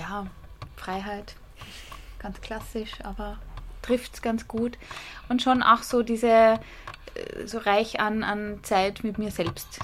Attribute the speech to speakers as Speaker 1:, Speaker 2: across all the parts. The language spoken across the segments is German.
Speaker 1: Ja, Freiheit, ganz klassisch, aber trifft es ganz gut. Und schon auch so diese, äh, so reich an, an Zeit mit mir selbst.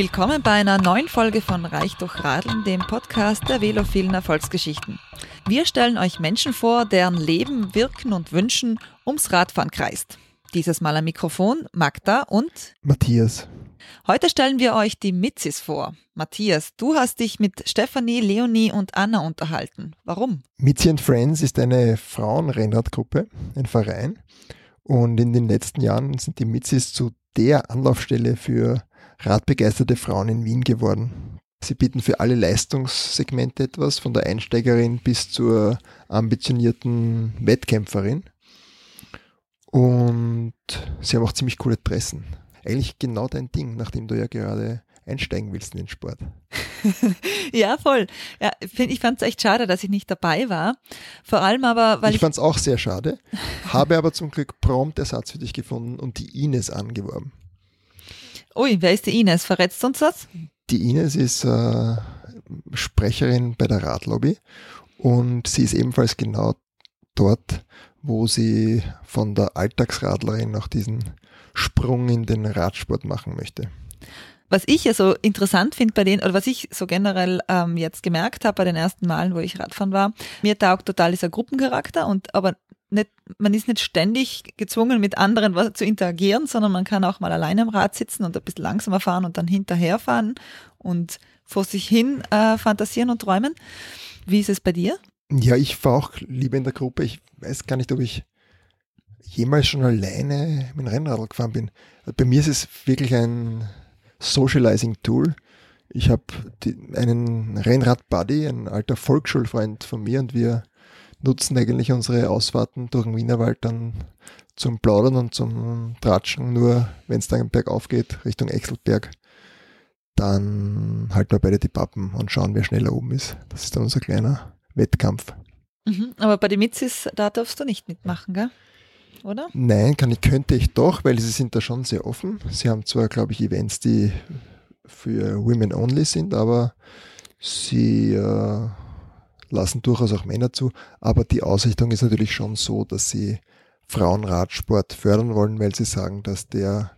Speaker 2: Willkommen bei einer neuen Folge von Reich durch Radeln, dem Podcast der velophilen Erfolgsgeschichten. Wir stellen euch Menschen vor, deren Leben, Wirken und Wünschen ums Radfahren kreist. Dieses Mal am Mikrofon Magda und
Speaker 3: Matthias.
Speaker 2: Heute stellen wir euch die Mitzis vor. Matthias, du hast dich mit Stefanie, Leonie und Anna unterhalten. Warum?
Speaker 3: Mitzi and Friends ist eine Frauenrennradgruppe, ein Verein. Und in den letzten Jahren sind die Mitzis zu der Anlaufstelle für radbegeisterte Frauen in Wien geworden. Sie bieten für alle Leistungssegmente etwas, von der Einsteigerin bis zur ambitionierten Wettkämpferin. Und sie haben auch ziemlich coole Dressen. Eigentlich genau dein Ding, nachdem du ja gerade einsteigen willst in den Sport.
Speaker 2: ja, voll. Ja, ich fand es echt schade, dass ich nicht dabei war. Vor allem aber, weil
Speaker 3: ich. Ich fand es auch sehr schade, habe aber zum Glück prompt Ersatz für dich gefunden und die Ines angeworben.
Speaker 2: Ui, wer ist die Ines? Verrätst du uns das?
Speaker 3: Die Ines ist äh, Sprecherin bei der Radlobby und sie ist ebenfalls genau dort, wo sie von der Alltagsradlerin noch diesen Sprung in den Radsport machen möchte.
Speaker 2: Was ich ja so interessant finde bei denen, oder was ich so generell ähm, jetzt gemerkt habe bei den ersten Malen, wo ich Radfahren war, mir taugt total dieser Gruppencharakter und aber nicht, man ist nicht ständig gezwungen, mit anderen zu interagieren, sondern man kann auch mal alleine am Rad sitzen und ein bisschen langsamer fahren und dann hinterherfahren und vor sich hin äh, fantasieren und träumen. Wie ist es bei dir?
Speaker 3: Ja, ich fahre auch lieber in der Gruppe. Ich weiß gar nicht, ob ich jemals schon alleine mit dem Rennrad gefahren bin. Bei mir ist es wirklich ein Socializing-Tool. Ich habe einen Rennrad-Buddy, ein alter Volksschulfreund von mir und wir nutzen eigentlich unsere Ausfahrten durch den Wienerwald dann zum Plaudern und zum Tratschen. Nur wenn es dann bergauf geht, Richtung Exelberg, dann halten wir beide die Pappen und schauen, wer schneller oben ist. Das ist dann unser kleiner Wettkampf.
Speaker 2: Mhm, aber bei den Mitzis, da darfst du nicht mitmachen, gell? Oder?
Speaker 3: Nein, kann ich, könnte ich doch, weil sie sind da schon sehr offen. Sie haben zwar, glaube ich, Events, die für Women Only sind, aber sie äh, lassen durchaus auch Männer zu, aber die Ausrichtung ist natürlich schon so, dass sie Frauenradsport fördern wollen, weil sie sagen, dass der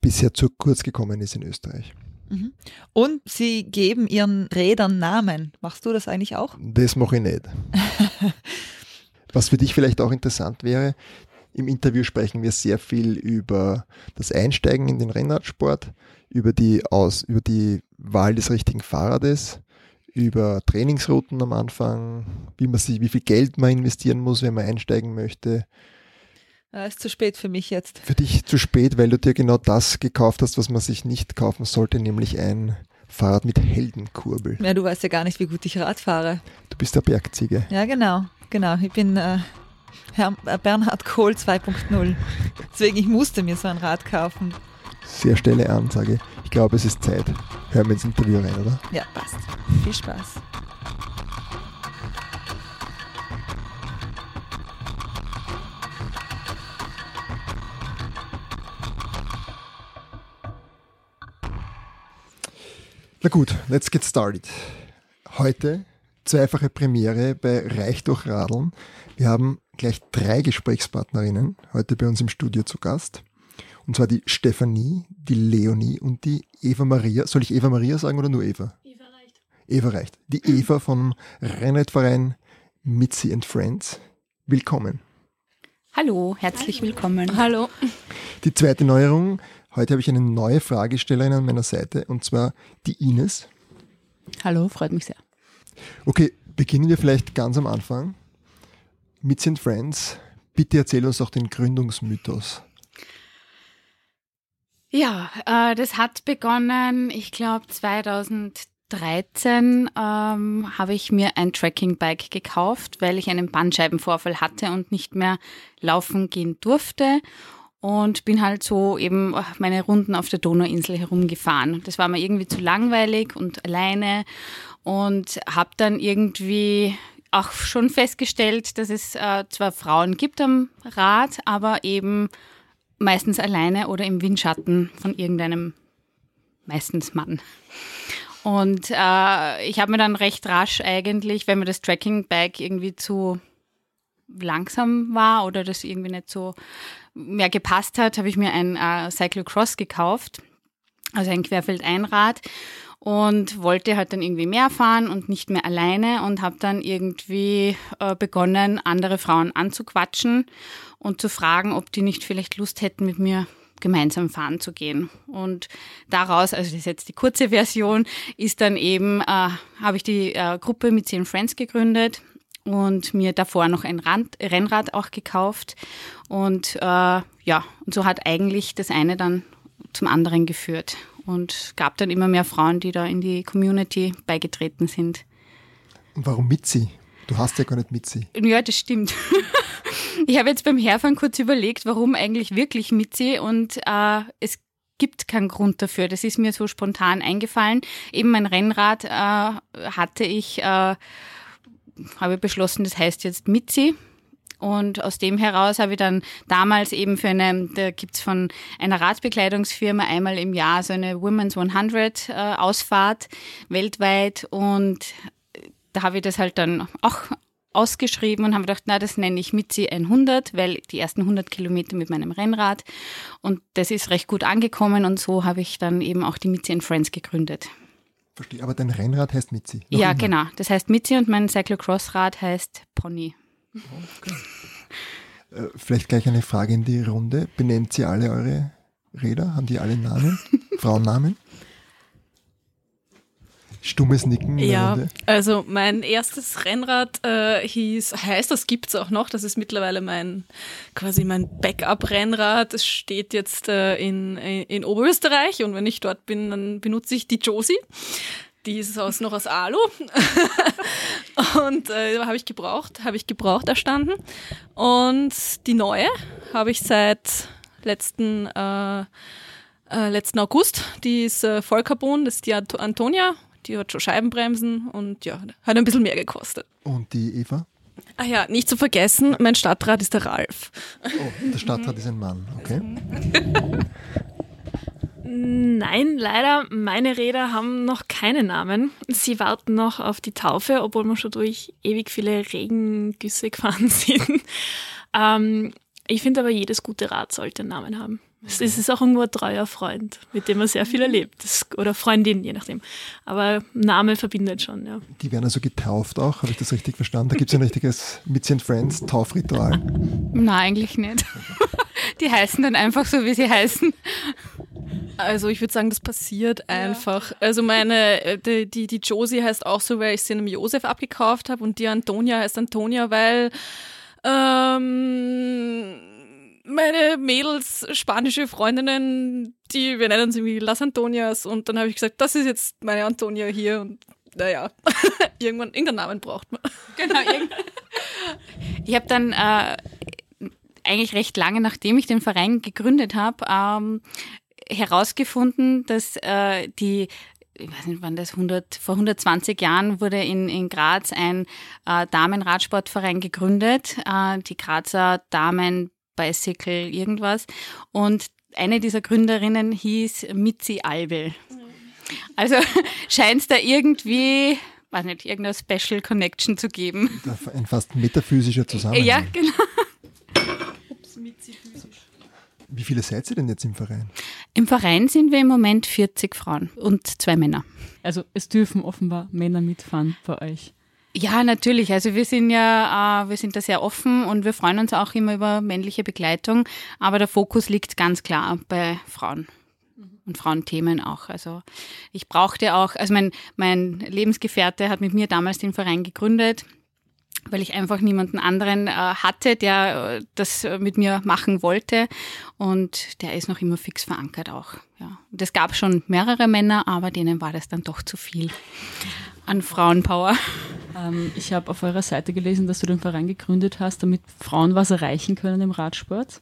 Speaker 3: bisher zu kurz gekommen ist in Österreich.
Speaker 2: Mhm. Und sie geben ihren Rädern Namen. Machst du das eigentlich auch?
Speaker 3: Das mache ich nicht. Was für dich vielleicht auch interessant wäre, im Interview sprechen wir sehr viel über das Einsteigen in den Rennradsport, über die, Aus, über die Wahl des richtigen Fahrrades, über Trainingsrouten am Anfang, wie, man sich, wie viel Geld man investieren muss, wenn man einsteigen möchte.
Speaker 2: Ah, ist zu spät für mich jetzt.
Speaker 3: Für dich zu spät, weil du dir genau das gekauft hast, was man sich nicht kaufen sollte, nämlich ein Fahrrad mit Heldenkurbel.
Speaker 2: Ja, du weißt ja gar nicht, wie gut ich Rad fahre.
Speaker 3: Du bist der Bergziege.
Speaker 2: Ja, genau, genau. Ich bin äh, Herr Bernhard Kohl 2.0. Deswegen, ich musste mir so ein Rad kaufen.
Speaker 3: Sehr schnelle Ansage. Ich glaube, es ist Zeit. Hören wir ins Interview rein, oder?
Speaker 2: Ja, passt. Viel Spaß.
Speaker 3: Na gut, let's get started. Heute zweifache Premiere bei Reich durch Radeln. Wir haben gleich drei Gesprächspartnerinnen heute bei uns im Studio zu Gast. Und zwar die Stefanie, die Leonie und die Eva Maria. Soll ich Eva Maria sagen oder nur Eva? Eva reicht. Eva reicht. Die Eva vom Rennradverein Mitzi and Friends. Willkommen.
Speaker 1: Hallo, herzlich Hallo. willkommen.
Speaker 2: Hallo.
Speaker 3: Die zweite Neuerung. Heute habe ich eine neue Fragestellerin an meiner Seite und zwar die Ines.
Speaker 4: Hallo, freut mich sehr.
Speaker 3: Okay, beginnen wir vielleicht ganz am Anfang. Mitzi and Friends. Bitte erzähl uns doch den Gründungsmythos.
Speaker 1: Ja, äh, das hat begonnen, ich glaube 2013 ähm, habe ich mir ein Tracking-Bike gekauft, weil ich einen Bandscheibenvorfall hatte und nicht mehr laufen gehen durfte. und bin halt so eben meine Runden auf der Donauinsel herumgefahren. Das war mir irgendwie zu langweilig und alleine und habe dann irgendwie auch schon festgestellt, dass es äh, zwar Frauen gibt am Rad, aber eben meistens alleine oder im Windschatten von irgendeinem, meistens Mann. Und äh, ich habe mir dann recht rasch eigentlich, wenn mir das Tracking-Bike irgendwie zu langsam war oder das irgendwie nicht so mehr gepasst hat, habe ich mir ein äh, Cyclocross gekauft, also ein Querfeldeinrad und wollte halt dann irgendwie mehr fahren und nicht mehr alleine und habe dann irgendwie äh, begonnen, andere Frauen anzuquatschen und zu fragen, ob die nicht vielleicht Lust hätten, mit mir gemeinsam fahren zu gehen. Und daraus, also das ist jetzt die kurze Version, ist dann eben, äh, habe ich die äh, Gruppe mit zehn Friends gegründet und mir davor noch ein Rand, Rennrad auch gekauft. Und äh, ja, und so hat eigentlich das eine dann zum anderen geführt und gab dann immer mehr Frauen, die da in die Community beigetreten sind.
Speaker 3: Und warum Mitzi? Du hast ja gar nicht Mitzi.
Speaker 1: Ja, das stimmt. ich habe jetzt beim Herfahren kurz überlegt, warum eigentlich wirklich Mitzi und äh, es gibt keinen Grund dafür. Das ist mir so spontan eingefallen. Eben mein Rennrad äh, hatte ich, äh, habe beschlossen, das heißt jetzt Mitzi. Und aus dem heraus habe ich dann damals eben für eine, da gibt's von einer Radbekleidungsfirma einmal im Jahr so eine Women's 100 äh, Ausfahrt weltweit und da habe ich das halt dann auch ausgeschrieben und habe gedacht, na, das nenne ich Mitzi 100, weil die ersten 100 Kilometer mit meinem Rennrad und das ist recht gut angekommen und so habe ich dann eben auch die Mitzi Friends gegründet.
Speaker 3: Verstehe, aber dein Rennrad heißt Mitzi?
Speaker 1: ja, immer. genau. Das heißt Mitzi und mein Cyclocross-Rad heißt Pony. Okay.
Speaker 3: Äh, vielleicht gleich eine Frage in die Runde. Benennt Sie alle eure Räder? Haben die alle Namen? Frauennamen? Stummes Nicken.
Speaker 5: ja, Runde. also mein erstes Rennrad äh, hieß, heißt, das gibt's auch noch. Das ist mittlerweile mein quasi mein Backup-Rennrad. Es steht jetzt äh, in, in Oberösterreich und wenn ich dort bin, dann benutze ich die Josie. Die ist aus, noch aus Alu. und äh, habe ich gebraucht, habe ich gebraucht erstanden. Und die neue habe ich seit letzten, äh, äh, letzten August. Die ist äh, Vollcarbon, das ist die Antonia. Die hat schon Scheibenbremsen und ja, hat ein bisschen mehr gekostet.
Speaker 3: Und die Eva?
Speaker 5: Ah ja, nicht zu vergessen, mein Stadtrat ist der Ralf.
Speaker 3: Oh, der Stadtrat ist ein Mann, okay.
Speaker 6: Nein, leider, meine Räder haben noch keine Namen. Sie warten noch auf die Taufe, obwohl wir schon durch ewig viele Regengüsse gefahren sind. Ähm, ich finde aber, jedes gute Rad sollte einen Namen haben. Es ist auch irgendwo ein treuer Freund, mit dem man sehr viel erlebt. Das, oder Freundin, je nachdem. Aber Name verbindet schon, ja.
Speaker 3: Die werden also getauft auch, habe ich das richtig verstanden? Da gibt es ein richtiges Mitzi Friends Taufritual.
Speaker 1: Nein, eigentlich nicht. Die heißen dann einfach so, wie sie heißen.
Speaker 5: Also ich würde sagen, das passiert einfach. Ja. Also meine, äh, die, die, die Josie heißt auch so, weil ich sie einem Josef abgekauft habe und die Antonia heißt Antonia, weil ähm, meine Mädels, spanische Freundinnen, die, wir nennen sie wie Las Antonias. Und dann habe ich gesagt, das ist jetzt meine Antonia hier. Und naja, irgendwann, irgendeinen Namen braucht man. Genau,
Speaker 1: ich habe dann äh, eigentlich recht lange, nachdem ich den Verein gegründet habe, ähm, herausgefunden, dass äh, die ich weiß nicht, wann das 100, vor 120 Jahren wurde in, in Graz ein äh, Damenradsportverein gegründet, äh, die Grazer Damen Bicycle irgendwas. Und eine dieser Gründerinnen hieß Mitzi Albel. Also scheint es da irgendwie, weiß nicht, irgendeine Special Connection zu geben.
Speaker 3: Ein fast metaphysischer Zusammenhang.
Speaker 1: Ja, genau.
Speaker 3: Wie viele seid ihr denn jetzt im Verein?
Speaker 1: Im Verein sind wir im Moment 40 Frauen und zwei Männer.
Speaker 7: Also es dürfen offenbar Männer mitfahren bei euch.
Speaker 1: Ja, natürlich. Also wir sind ja, äh, wir sind da sehr offen und wir freuen uns auch immer über männliche Begleitung. Aber der Fokus liegt ganz klar bei Frauen und Frauenthemen auch. Also ich brauchte auch, also mein, mein Lebensgefährte hat mit mir damals den Verein gegründet weil ich einfach niemanden anderen äh, hatte, der äh, das äh, mit mir machen wollte. Und der ist noch immer fix verankert auch. Ja. Und es gab schon mehrere Männer, aber denen war das dann doch zu viel an Frauenpower.
Speaker 7: Ähm, ich habe auf eurer Seite gelesen, dass du den Verein gegründet hast, damit Frauen was erreichen können im Radsport.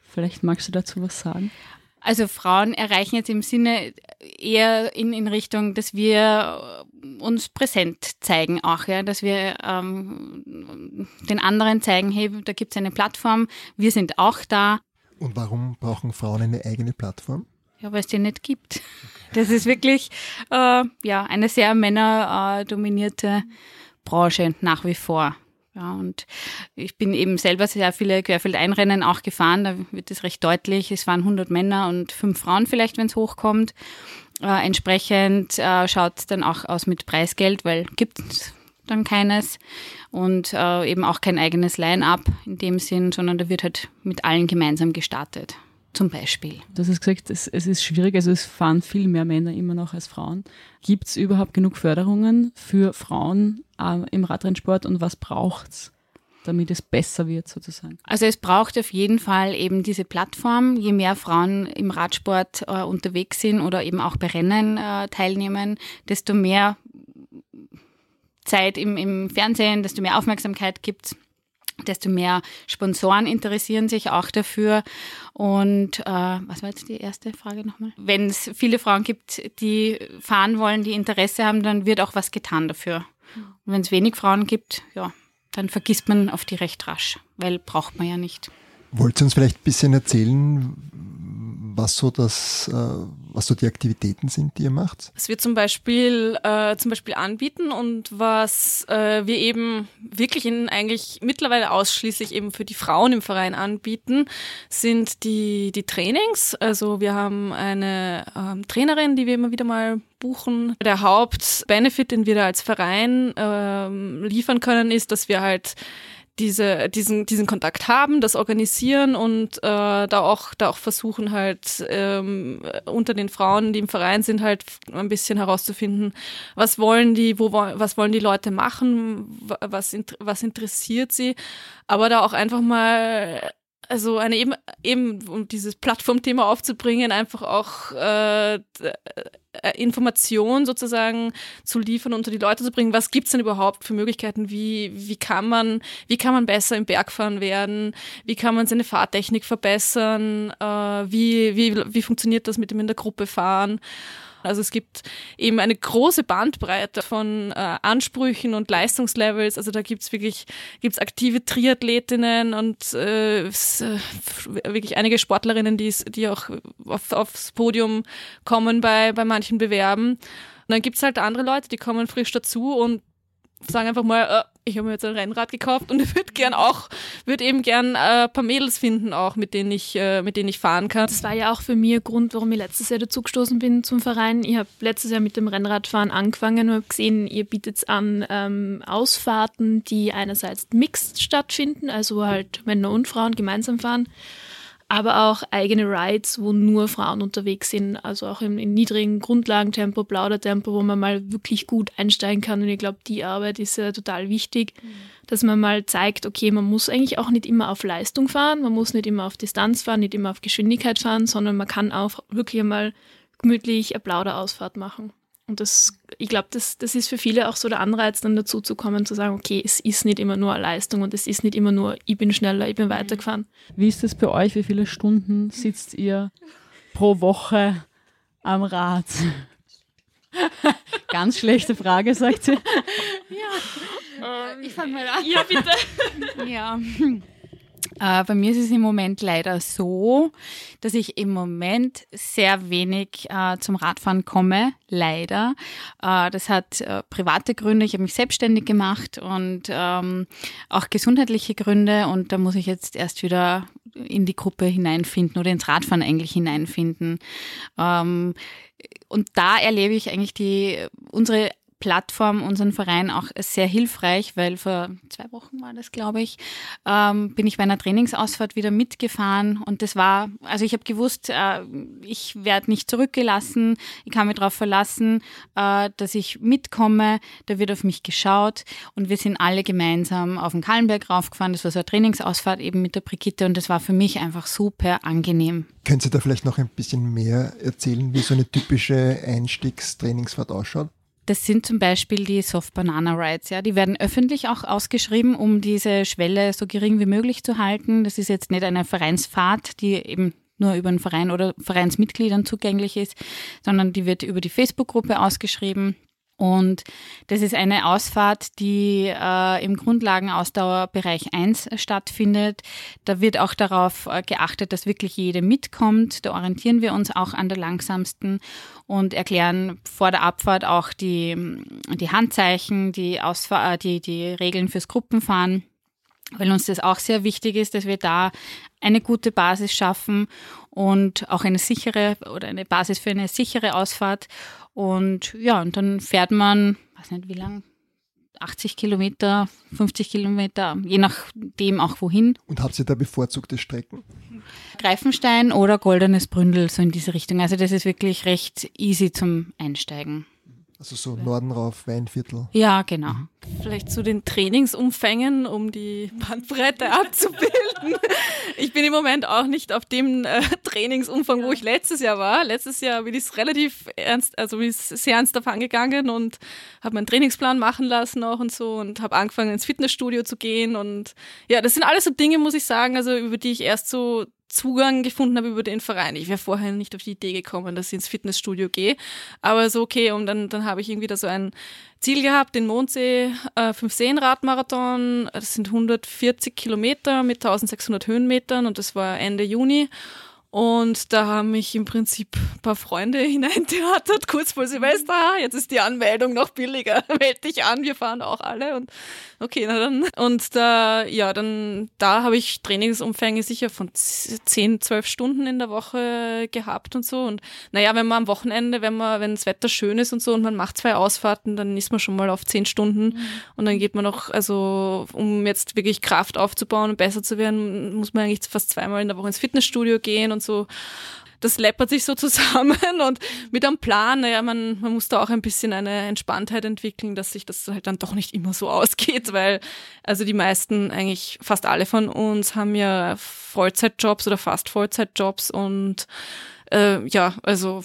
Speaker 7: Vielleicht magst du dazu was sagen?
Speaker 1: Also Frauen erreichen jetzt im Sinne eher in, in Richtung, dass wir uns präsent zeigen auch, ja, dass wir ähm, den anderen zeigen, hey, da gibt es eine Plattform, wir sind auch da.
Speaker 3: Und warum brauchen Frauen eine eigene Plattform?
Speaker 1: Ja, weil es die nicht gibt. Das ist wirklich äh, ja, eine sehr männerdominierte Branche nach wie vor. Ja, und ich bin eben selber sehr viele Querfeldeinrennen auch gefahren, da wird es recht deutlich. Es waren 100 Männer und fünf Frauen vielleicht, wenn es hochkommt. Äh, entsprechend äh, schaut es dann auch aus mit Preisgeld, weil gibt es dann keines und äh, eben auch kein eigenes Line-up in dem Sinn, sondern da wird halt mit allen gemeinsam gestartet. Zum Beispiel.
Speaker 7: Du hast gesagt, es, es ist schwierig, also es fahren viel mehr Männer immer noch als Frauen. Gibt es überhaupt genug Förderungen für Frauen äh, im Radrennsport und was braucht es? damit es besser wird sozusagen?
Speaker 1: Also es braucht auf jeden Fall eben diese Plattform. Je mehr Frauen im Radsport äh, unterwegs sind oder eben auch bei Rennen äh, teilnehmen, desto mehr Zeit im, im Fernsehen, desto mehr Aufmerksamkeit gibt es desto mehr Sponsoren interessieren sich auch dafür. Und äh, was war jetzt die erste Frage nochmal? Wenn es viele Frauen gibt, die fahren wollen, die Interesse haben, dann wird auch was getan dafür. Und wenn es wenig Frauen gibt, ja, dann vergisst man auf die recht rasch, weil braucht man ja nicht.
Speaker 3: Wollt ihr uns vielleicht ein bisschen erzählen, was so das, äh, was so die Aktivitäten sind, die ihr macht?
Speaker 5: Was wir zum Beispiel, äh, zum Beispiel anbieten und was äh, wir eben wirklich in eigentlich mittlerweile ausschließlich eben für die Frauen im Verein anbieten, sind die, die Trainings. Also wir haben eine ähm, Trainerin, die wir immer wieder mal buchen. Der Hauptbenefit, den wir da als Verein ähm, liefern können, ist, dass wir halt diese, diesen, diesen Kontakt haben, das organisieren und äh, da auch da auch versuchen halt ähm, unter den Frauen, die im Verein sind, halt ein bisschen herauszufinden, was wollen die, wo was wollen die Leute machen, was was interessiert sie, aber da auch einfach mal also eine eben, eben um dieses Plattformthema aufzubringen, einfach auch äh, Information sozusagen zu liefern, unter die Leute zu bringen. Was gibt's denn überhaupt für Möglichkeiten? Wie, wie kann man, wie kann man besser im Bergfahren werden? Wie kann man seine Fahrtechnik verbessern? Äh, wie, wie, wie funktioniert das mit dem in der Gruppe fahren? Also es gibt eben eine große Bandbreite von äh, Ansprüchen und Leistungslevels. Also da gibt's wirklich gibt's aktive Triathletinnen und äh, äh wirklich einige Sportlerinnen, die, die auch auf, aufs Podium kommen bei, bei manchen Bewerben. Und dann gibt's halt andere Leute, die kommen frisch dazu und sagen einfach mal, äh, ich habe mir jetzt ein Rennrad gekauft und würde gern auch, würde eben gern äh, ein paar Mädels finden auch, mit denen ich, äh, mit denen ich fahren kann.
Speaker 6: Das war ja auch für mich ein Grund, warum ich letztes Jahr dazugestoßen bin zum Verein. Ich habe letztes Jahr mit dem Rennradfahren angefangen und habe gesehen, ihr bietet an ähm, Ausfahrten, die einerseits mixed stattfinden, also halt Männer und Frauen gemeinsam fahren aber auch eigene Rides, wo nur Frauen unterwegs sind, also auch im, im niedrigen Grundlagentempo, Plaudertempo, wo man mal wirklich gut einsteigen kann. Und ich glaube, die Arbeit ist ja total wichtig, mhm. dass man mal zeigt, okay, man muss eigentlich auch nicht immer auf Leistung fahren, man muss nicht immer auf Distanz fahren, nicht immer auf Geschwindigkeit fahren, sondern man kann auch wirklich einmal gemütlich eine Plauderausfahrt machen. Und das, ich glaube, das, das ist für viele auch so der Anreiz, dann dazu zu kommen, zu sagen, okay, es ist nicht immer nur eine Leistung und es ist nicht immer nur, ich bin schneller, ich bin mhm. weitergefahren.
Speaker 7: Wie ist das bei euch? Wie viele Stunden sitzt ihr pro Woche am Rad? Ganz schlechte Frage, sagt sie.
Speaker 1: Ja. Ähm, ich fange mal an. Ja, bitte. ja. Äh, bei mir ist es im Moment leider so, dass ich im Moment sehr wenig äh, zum Radfahren komme, leider. Äh, das hat äh, private Gründe. Ich habe mich selbstständig gemacht und ähm, auch gesundheitliche Gründe und da muss ich jetzt erst wieder in die Gruppe hineinfinden oder ins Radfahren eigentlich hineinfinden. Ähm, und da erlebe ich eigentlich die unsere Plattform, unseren Verein auch sehr hilfreich, weil vor zwei Wochen war das, glaube ich, ähm, bin ich bei einer Trainingsausfahrt wieder mitgefahren und das war, also ich habe gewusst, äh, ich werde nicht zurückgelassen, ich kann mich darauf verlassen, äh, dass ich mitkomme, da wird auf mich geschaut und wir sind alle gemeinsam auf den Kallenberg raufgefahren, das war so eine Trainingsausfahrt eben mit der Brigitte und das war für mich einfach super angenehm.
Speaker 3: Können Sie da vielleicht noch ein bisschen mehr erzählen, wie so eine typische Einstiegstrainingsfahrt ausschaut?
Speaker 1: Das sind zum Beispiel die Soft Banana Rides. Ja, die werden öffentlich auch ausgeschrieben, um diese Schwelle so gering wie möglich zu halten. Das ist jetzt nicht eine Vereinsfahrt, die eben nur über einen Verein oder Vereinsmitgliedern zugänglich ist, sondern die wird über die Facebook-Gruppe ausgeschrieben. Und das ist eine Ausfahrt, die äh, im Grundlagenausdauerbereich 1 stattfindet. Da wird auch darauf äh, geachtet, dass wirklich jede mitkommt. Da orientieren wir uns auch an der langsamsten und erklären vor der Abfahrt auch die, die Handzeichen, die, Ausfahr äh, die, die Regeln fürs Gruppenfahren weil uns das auch sehr wichtig ist, dass wir da eine gute Basis schaffen und auch eine sichere oder eine Basis für eine sichere Ausfahrt. Und ja, und dann fährt man, weiß nicht wie lang, 80 Kilometer, 50 Kilometer, je nachdem auch wohin.
Speaker 3: Und habt ihr da bevorzugte Strecken?
Speaker 1: Greifenstein oder Goldenes Bründel, so in diese Richtung. Also das ist wirklich recht easy zum Einsteigen.
Speaker 3: Also so Norden rauf, Weinviertel.
Speaker 1: Ja, genau.
Speaker 5: Vielleicht zu den Trainingsumfängen, um die Bandbreite abzubilden. Ich bin im Moment auch nicht auf dem äh, Trainingsumfang, wo ich letztes Jahr war. Letztes Jahr bin ich relativ ernst, also bin ich sehr ernst davon angegangen und habe meinen Trainingsplan machen lassen auch und so und habe angefangen ins Fitnessstudio zu gehen und ja, das sind alles so Dinge, muss ich sagen, also über die ich erst so Zugang gefunden habe über den Verein. Ich wäre vorher nicht auf die Idee gekommen, dass ich ins Fitnessstudio gehe. Aber so, okay, und dann, dann habe ich irgendwie da so ein Ziel gehabt, den Mondsee äh, 5 Seen Radmarathon. Das sind 140 Kilometer mit 1600 Höhenmetern und das war Ende Juni. Und da haben mich im Prinzip ein paar Freunde hineintheatert, kurz vor Silvester. Jetzt ist die Anmeldung noch billiger. Meld dich an, wir fahren auch alle. Und okay, na dann. Und da, ja, dann, da habe ich Trainingsumfänge sicher von 10, 12 Stunden in der Woche gehabt und so. Und naja, wenn man am Wochenende, wenn man, wenn das Wetter schön ist und so und man macht zwei Ausfahrten, dann ist man schon mal auf 10 Stunden. Mhm. Und dann geht man noch, also, um jetzt wirklich Kraft aufzubauen und besser zu werden, muss man eigentlich fast zweimal in der Woche ins Fitnessstudio gehen und und so das läppert sich so zusammen und mit einem Plan, naja, man, man muss da auch ein bisschen eine Entspanntheit entwickeln, dass sich das halt dann doch nicht immer so ausgeht, weil also die meisten, eigentlich fast alle von uns haben ja Vollzeitjobs oder fast Vollzeitjobs und äh, ja, also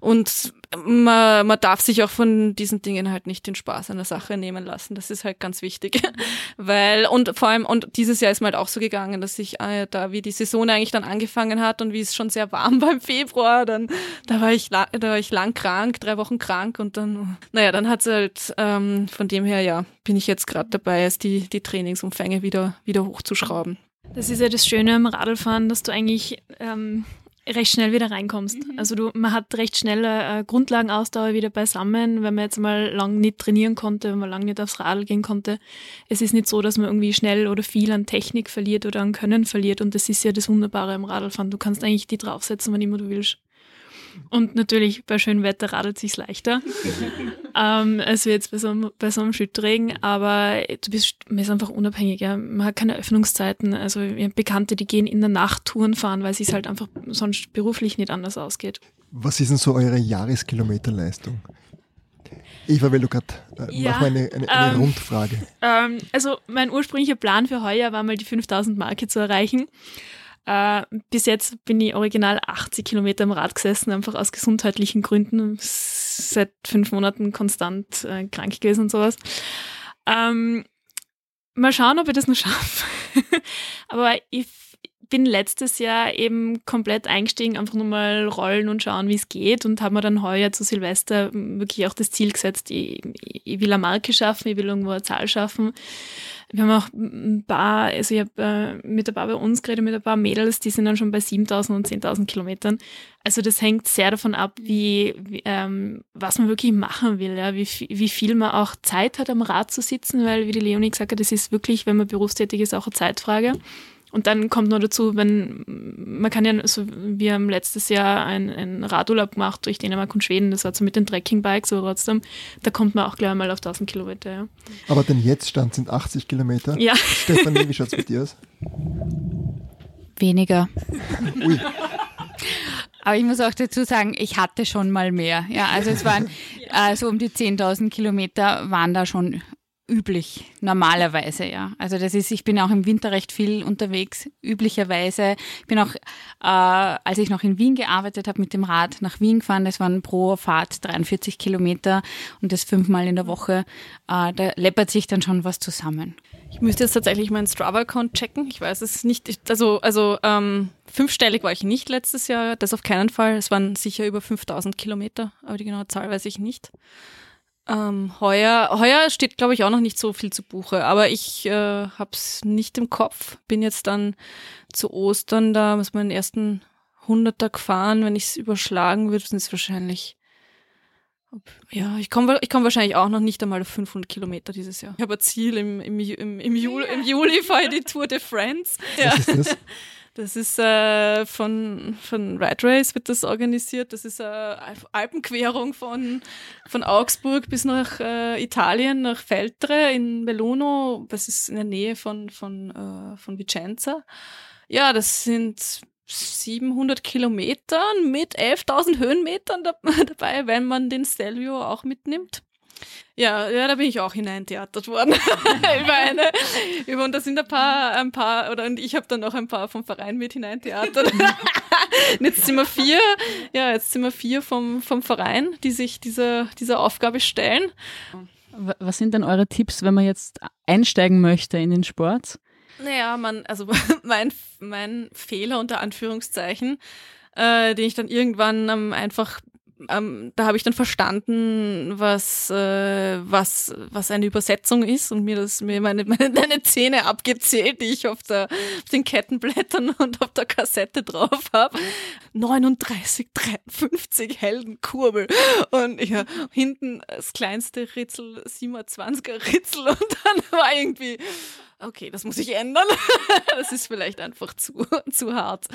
Speaker 5: und man, man darf sich auch von diesen Dingen halt nicht den Spaß an der Sache nehmen lassen. Das ist halt ganz wichtig. Weil, und vor allem, und dieses Jahr ist mir halt auch so gegangen, dass ich äh, da, wie die Saison eigentlich dann angefangen hat und wie es schon sehr warm war im Februar, dann, da war ich, da war ich lang krank, drei Wochen krank und dann, naja, dann hat es halt, ähm, von dem her, ja, bin ich jetzt gerade dabei, es die, die Trainingsumfänge wieder, wieder hochzuschrauben.
Speaker 6: Das ist ja das Schöne am Radlfahren, dass du eigentlich ähm, recht schnell wieder reinkommst. Mhm. Also du, man hat recht schnell äh, Grundlagenausdauer wieder beisammen, wenn man jetzt mal lang nicht trainieren konnte, wenn man lang nicht aufs Radl gehen konnte. Es ist nicht so, dass man irgendwie schnell oder viel an Technik verliert oder an Können verliert und das ist ja das Wunderbare am Radlfahren. Du kannst eigentlich die draufsetzen, wann immer du willst. Und natürlich bei schönem Wetter radelt sich's leichter ähm, als jetzt bei so, einem, bei so einem Schüttregen. Aber du bist, man ist einfach unabhängig. Ja. Man hat keine Öffnungszeiten. Also wir haben Bekannte, die gehen in der Nacht Touren fahren, weil es halt einfach sonst beruflich nicht anders ausgeht.
Speaker 3: Was ist denn so eure Jahreskilometerleistung? Eva, weil du gerade, äh, ja, mach mal eine, eine, eine ähm, Rundfrage.
Speaker 6: Ähm, also mein ursprünglicher Plan für heuer war mal die 5000 Marke zu erreichen. Äh, bis jetzt bin ich original 80 Kilometer im Rad gesessen, einfach aus gesundheitlichen Gründen. Seit fünf Monaten konstant äh, krank gewesen und sowas. Ähm, mal schauen, ob ich das noch schaffe. Aber ich bin letztes Jahr eben komplett eingestiegen, einfach nur mal rollen und schauen, wie es geht und habe mir dann heuer zu Silvester wirklich auch das Ziel gesetzt, ich, ich will eine Marke schaffen, ich will irgendwo eine Zahl schaffen. Wir haben auch ein paar, also ich habe äh, mit ein paar bei uns geredet, mit ein paar Mädels, die sind dann schon bei 7000 und 10.000 Kilometern. Also das hängt sehr davon ab, wie, wie ähm, was man wirklich machen will, ja, wie, wie viel man auch Zeit hat, am Rad zu sitzen, weil, wie die Leonie gesagt hat, das ist wirklich, wenn man berufstätig ist, auch eine Zeitfrage. Und dann kommt noch dazu, wenn man kann ja, so, wir haben letztes Jahr einen Radurlaub gemacht durch Dänemark und Schweden, das war so mit den Trekkingbikes, aber trotzdem, da kommt man auch gleich mal auf 1000 Kilometer. Ja.
Speaker 3: Aber den Jetztstand sind 80 Kilometer.
Speaker 6: Ja.
Speaker 3: Stefanie, wie schaut es mit dir aus?
Speaker 1: Weniger. Ui. Aber ich muss auch dazu sagen, ich hatte schon mal mehr. Ja, also es waren ja. so um die 10.000 Kilometer waren da schon üblich, normalerweise, ja. Also das ist, ich bin auch im Winter recht viel unterwegs, üblicherweise. Ich bin auch, äh, als ich noch in Wien gearbeitet habe, mit dem Rad nach Wien gefahren. Das waren pro Fahrt 43 Kilometer und das fünfmal in der Woche. Äh, da läppert sich dann schon was zusammen.
Speaker 5: Ich müsste jetzt tatsächlich meinen Strava-Account checken. Ich weiß es nicht. Also, also ähm, fünfstellig war ich nicht letztes Jahr, das auf keinen Fall. Es waren sicher über 5000 Kilometer, aber die genaue Zahl weiß ich nicht. Ähm, heuer, heuer steht, glaube ich, auch noch nicht so viel zu Buche, aber ich äh, habe es nicht im Kopf. Bin jetzt dann zu Ostern da, was meinen ersten Hunderter gefahren. Wenn ich es überschlagen würde, sind es wahrscheinlich. Ja, ich komme ich komm wahrscheinlich auch noch nicht einmal auf 500 Kilometer dieses Jahr. Ich habe ein Ziel im, im, im, im, Juli, im Juli fahre ich die Tour de France. Ja. Was ist das? Das ist äh, von, von Ride Race wird das organisiert. Das ist eine Alpenquerung von, von Augsburg bis nach äh, Italien, nach Feltre in Belluno. Das ist in der Nähe von, von, äh, von Vicenza. Ja, das sind 700 Kilometer mit 11.000 Höhenmetern dabei, wenn man den Stelvio auch mitnimmt. Ja, ja, da bin ich auch hineintheatert worden. über eine, über, und da sind ein paar, ein paar, oder und ich habe dann noch ein paar vom Verein mit hineintheatert. jetzt sind wir vier, ja, jetzt sind wir vier vom, vom Verein, die sich dieser, dieser Aufgabe stellen.
Speaker 7: Was sind denn eure Tipps, wenn man jetzt einsteigen möchte in den Sport?
Speaker 5: Naja, man, also mein, mein Fehler unter Anführungszeichen, äh, den ich dann irgendwann ähm, einfach ähm, da habe ich dann verstanden, was, äh, was, was eine Übersetzung ist und mir das mir meine, meine, meine Zähne abgezählt, die ich auf, der, auf den Kettenblättern und auf der Kassette drauf habe. 39, 53 Heldenkurbel. Und ja, hinten das kleinste Ritzel, 27er Ritzel und dann war irgendwie okay, das muss ich ändern. das ist vielleicht einfach zu, zu hart.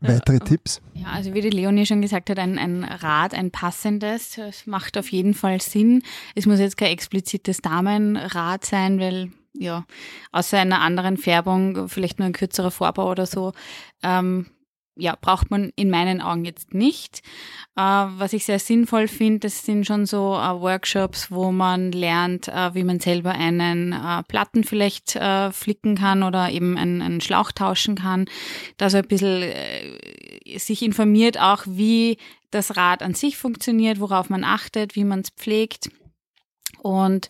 Speaker 3: Weitere Tipps?
Speaker 1: Ja, also wie die Leonie schon gesagt hat, ein, ein Rad, ein passendes, das macht auf jeden Fall Sinn. Es muss jetzt kein explizites Damenrad sein, weil ja, außer einer anderen Färbung, vielleicht nur ein kürzerer Vorbau oder so, ähm, ja, braucht man in meinen Augen jetzt nicht. Äh, was ich sehr sinnvoll finde, das sind schon so äh, Workshops, wo man lernt, äh, wie man selber einen äh, Platten vielleicht äh, flicken kann oder eben einen, Schlauch tauschen kann. Da so ein bisschen äh, sich informiert auch, wie das Rad an sich funktioniert, worauf man achtet, wie man es pflegt. Und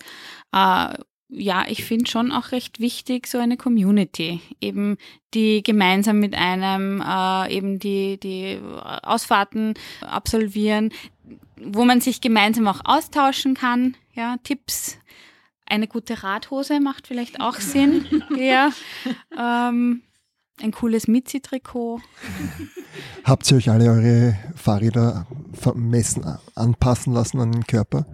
Speaker 1: ja, ich finde schon auch recht wichtig, so eine Community, eben die gemeinsam mit einem äh, eben die, die Ausfahrten absolvieren, wo man sich gemeinsam auch austauschen kann, ja, Tipps. Eine gute Radhose macht vielleicht auch Sinn, ja. Ähm, ein cooles Mitzi-Trikot.
Speaker 3: Habt ihr euch alle eure Fahrräder vermessen, anpassen lassen an den Körper?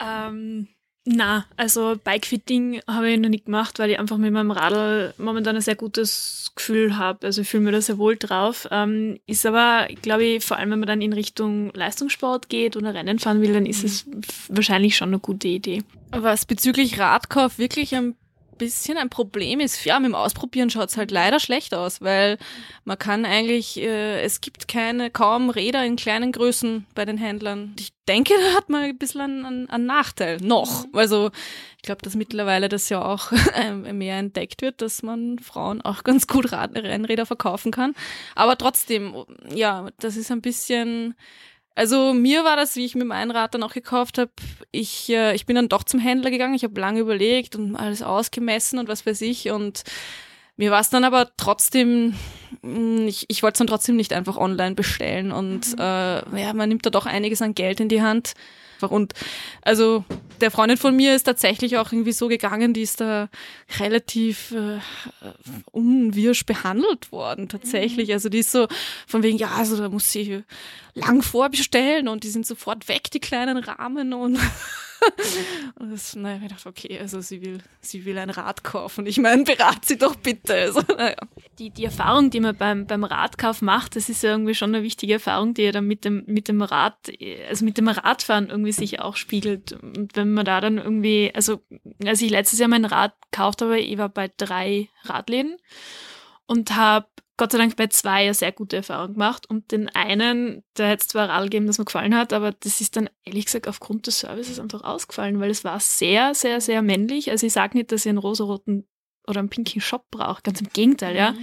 Speaker 6: Ähm, na, also Bikefitting habe ich noch nicht gemacht, weil ich einfach mit meinem Radl momentan ein sehr gutes Gefühl habe. Also ich fühle mir da sehr wohl drauf. Ähm, ist aber, glaube ich, vor allem wenn man dann in Richtung Leistungssport geht oder Rennen fahren will, dann ist es wahrscheinlich schon eine gute Idee.
Speaker 5: Was bezüglich Radkauf wirklich ein bisschen ein Problem ist, ja, mit dem Ausprobieren schaut es halt leider schlecht aus, weil man kann eigentlich, äh, es gibt keine, kaum Räder in kleinen Größen bei den Händlern. Ich denke, da hat man ein bisschen einen, einen Nachteil, noch. Mhm. Also ich glaube, dass mittlerweile das ja auch mehr entdeckt wird, dass man Frauen auch ganz gut Rennräder verkaufen kann. Aber trotzdem, ja, das ist ein bisschen also mir war das, wie ich mir mein Rad dann auch gekauft habe, ich, äh, ich bin dann doch zum Händler gegangen, ich habe lange überlegt und alles ausgemessen und was weiß ich. Und mir war es dann aber trotzdem, mm, ich, ich wollte es dann trotzdem nicht einfach online bestellen. Und mhm. äh, ja, man nimmt da doch einiges an Geld in die Hand einfach. Und also der Freundin von mir ist tatsächlich auch irgendwie so gegangen, die ist da relativ äh, unwirsch behandelt worden, tatsächlich. Mhm. Also die ist so von wegen, ja, also da muss sie lang vorbestellen und die sind sofort weg, die kleinen Rahmen und und das, naja, ich dachte, okay, also sie will, sie will ein Rad kaufen. Ich meine, berat sie doch bitte. Also, naja.
Speaker 6: die, die Erfahrung, die man beim, beim Radkauf macht, das ist ja irgendwie schon eine wichtige Erfahrung, die ja dann mit dem, mit dem Rad, also mit dem Radfahren irgendwie sich auch spiegelt. Und wenn man da dann irgendwie, also als ich letztes Jahr mein Rad gekauft habe, ich war bei drei Radläden und habe Gott sei Dank bei zwei eine sehr gute Erfahrung gemacht und den einen, der hat zwar Radl gegeben, das mir gefallen hat, aber das ist dann ehrlich gesagt aufgrund des Services einfach ausgefallen, weil es war sehr, sehr, sehr männlich. Also ich sage nicht, dass ich einen rosaroten oder einen pinken Shop brauche, ganz im Gegenteil, ja.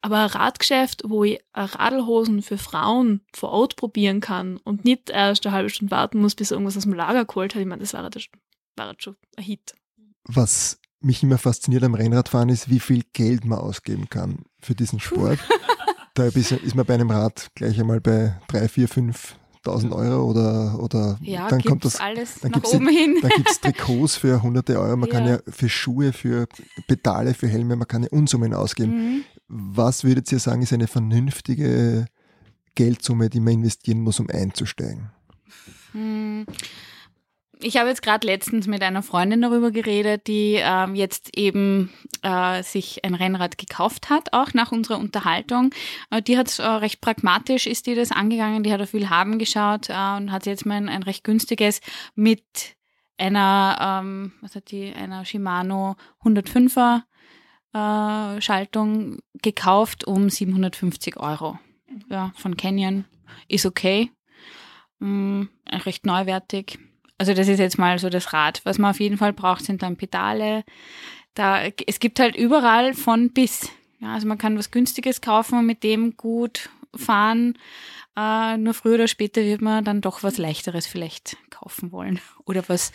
Speaker 6: Aber ein Radgeschäft, wo ich Radlhosen für Frauen vor Ort probieren kann und nicht erst eine halbe Stunde warten muss, bis irgendwas aus dem Lager geholt hat, ich meine, das war halt, war halt schon ein Hit.
Speaker 3: Was mich immer fasziniert am Rennradfahren ist, wie viel Geld man ausgeben kann für diesen Sport. da ist man bei einem Rad gleich einmal bei 3, 4, 5.000 Euro oder, oder
Speaker 1: Ja,
Speaker 3: dann kommt das,
Speaker 1: alles
Speaker 3: dann
Speaker 1: nach
Speaker 3: gibt's
Speaker 1: oben hin.
Speaker 3: dann gibt es Trikots für hunderte Euro, man kann
Speaker 1: Ja.
Speaker 3: ja für Schuhe, für Pedale, für Helme, man kann ja Unsummen ausgeben.
Speaker 1: Mhm.
Speaker 3: Was würdet ihr sagen, ist eine vernünftige Geldsumme, die man investieren muss, um einzusteigen?
Speaker 1: Hm. Ich habe jetzt gerade letztens mit einer Freundin darüber geredet, die ähm, jetzt eben äh, sich ein Rennrad gekauft hat, auch nach unserer Unterhaltung. Äh, die hat äh, recht pragmatisch ist die das angegangen, die hat auf viel haben geschaut äh, und hat jetzt mal ein, ein recht günstiges mit einer, ähm, was hat die, einer Shimano 105er äh, Schaltung gekauft um 750 Euro. Ja, von Canyon. Ist okay. Mm, recht neuwertig. Also das ist jetzt mal so das Rad. Was man auf jeden Fall braucht, sind dann Pedale. Da, es gibt halt überall von bis. Ja, also man kann was Günstiges kaufen und mit dem gut fahren. Äh, nur früher oder später wird man dann doch was Leichteres vielleicht kaufen wollen. Oder was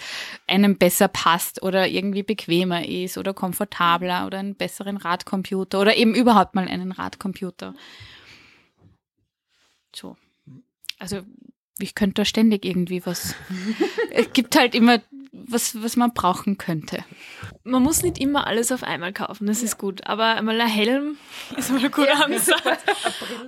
Speaker 1: einem besser passt oder irgendwie bequemer ist oder komfortabler oder einen besseren Radcomputer oder eben überhaupt mal einen Radcomputer. So. Also ich könnte da ständig irgendwie was. es gibt halt immer was, was man brauchen könnte.
Speaker 6: Man muss nicht immer alles auf einmal kaufen, das ist gut. Aber einmal ein Helm ist mal ein guter Ansatz.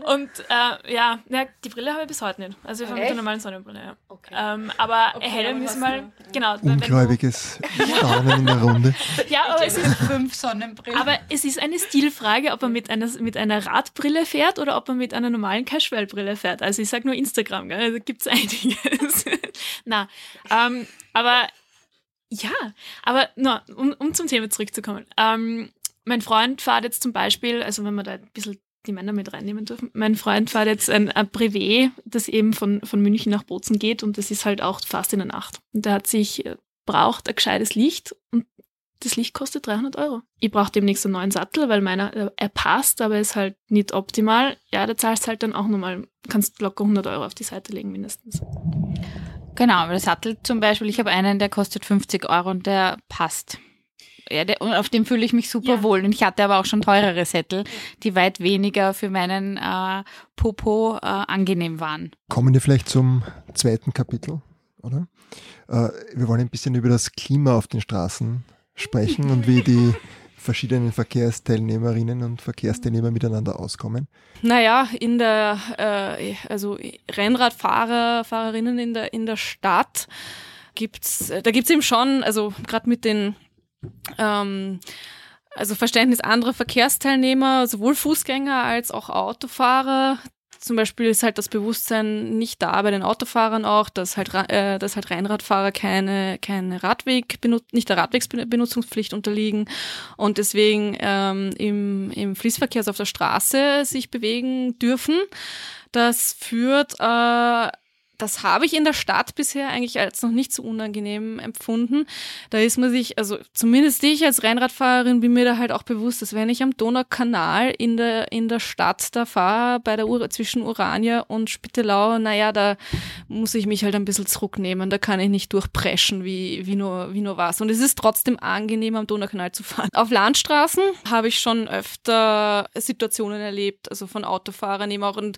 Speaker 6: Und äh, ja, ja, die Brille habe ich bis heute nicht. Also ich habe mit der normalen Sonnenbrille, ja. Ähm, aber ein Helm ist mal, genau.
Speaker 3: Ungläubiges Staunen in der Runde.
Speaker 6: Ja, aber es ist,
Speaker 1: Fünf Sonnenbrillen.
Speaker 6: aber es ist eine Stilfrage, ob man mit einer, mit einer Radbrille fährt oder ob man mit einer normalen Casual-Brille fährt. Also ich sage nur Instagram, gell? da gibt es einiges. Na, ähm, aber ja, aber no, um, um zum Thema zurückzukommen. Ähm, mein Freund fährt jetzt zum Beispiel, also wenn wir da ein bisschen die Männer mit reinnehmen dürfen, mein Freund fährt jetzt ein, ein Privé, das eben von, von München nach Bozen geht und das ist halt auch fast in der Nacht. Und der hat sich, äh, braucht ein gescheites Licht und das Licht kostet 300 Euro. Ich brauche demnächst einen neuen Sattel, weil meiner, äh, er passt, aber ist halt nicht optimal. Ja, da zahlst halt dann auch nochmal, kannst locker 100 Euro auf die Seite legen mindestens.
Speaker 1: Genau, aber der Sattel zum Beispiel, ich habe einen, der kostet 50 Euro und der passt. Ja, der, und auf dem fühle ich mich super
Speaker 6: Ja.
Speaker 1: wohl. Und ich hatte aber auch schon teurere Sättel, die weit weniger für meinen äh, Popo äh, angenehm waren.
Speaker 3: Kommen wir vielleicht zum zweiten Kapitel, oder? Äh, wir wollen ein bisschen über das Klima auf den Straßen sprechen und wie die verschiedenen Verkehrsteilnehmerinnen und Verkehrsteilnehmer miteinander auskommen.
Speaker 5: Naja, in der, äh, also Rennradfahrer, Fahrerinnen in der, in der Stadt gibt's, da gibt's eben schon, also gerade mit den, ähm, also Verständnis anderer Verkehrsteilnehmer, sowohl Fußgänger als auch Autofahrer. Zum Beispiel ist halt das Bewusstsein nicht da bei den Autofahrern auch, dass halt, äh, dass halt Rennradfahrer keine, keine Radweg nicht der Radwegsbenutzungspflicht unterliegen und deswegen ähm, im, im Fließverkehr, also auf der Straße, sich bewegen dürfen. Das führt, äh, das habe ich in der Stadt bisher eigentlich als noch nicht so unangenehm empfunden. Da ist man sich, also zumindest ich als Rennradfahrerin bin mir da halt auch bewusst, dass wenn ich am Donaukanal in der, in der Stadt da fahre, bei der Ur zwischen Urania und Spittelau, naja, da muss ich mich halt ein bisschen zurücknehmen. Da kann ich nicht durchpreschen, wie, wie, nur, wie nur was. Und es ist trotzdem angenehm, am Donaukanal zu fahren. Auf Landstraßen habe ich schon öfter Situationen erlebt, also von Autofahrern eben auch und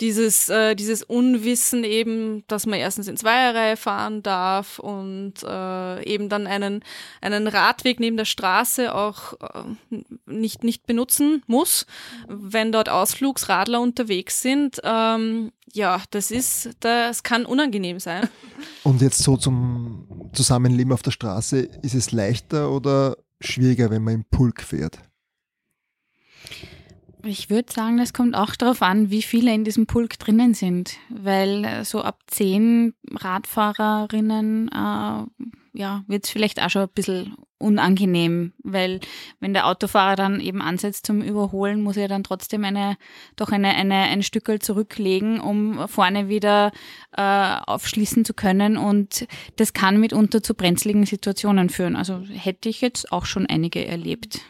Speaker 5: dieses, äh, dieses Unwissen eben, dass man erstens in Zweierreihe fahren darf und äh, eben dann einen, einen Radweg neben der Straße auch äh, nicht, nicht benutzen muss, wenn dort Ausflugsradler unterwegs sind. Ähm, ja, das ist, das kann unangenehm sein.
Speaker 3: Und jetzt so zum Zusammenleben auf der Straße, ist es leichter oder schwieriger, wenn man im Pulk fährt?
Speaker 1: Ich würde sagen, das kommt auch darauf an, wie viele in diesem Pulk drinnen sind, weil äh, so ab zehn Radfahrerinnen äh, ja, wird es vielleicht auch schon ein bisschen unangenehm, weil wenn der Autofahrer dann eben ansetzt zum Überholen, muss er dann trotzdem eine, doch eine, eine, ein Stückel zurücklegen, um vorne wieder äh, aufschließen zu können und das kann mitunter zu brenzligen Situationen führen. Also hätte ich jetzt auch schon einige erlebt.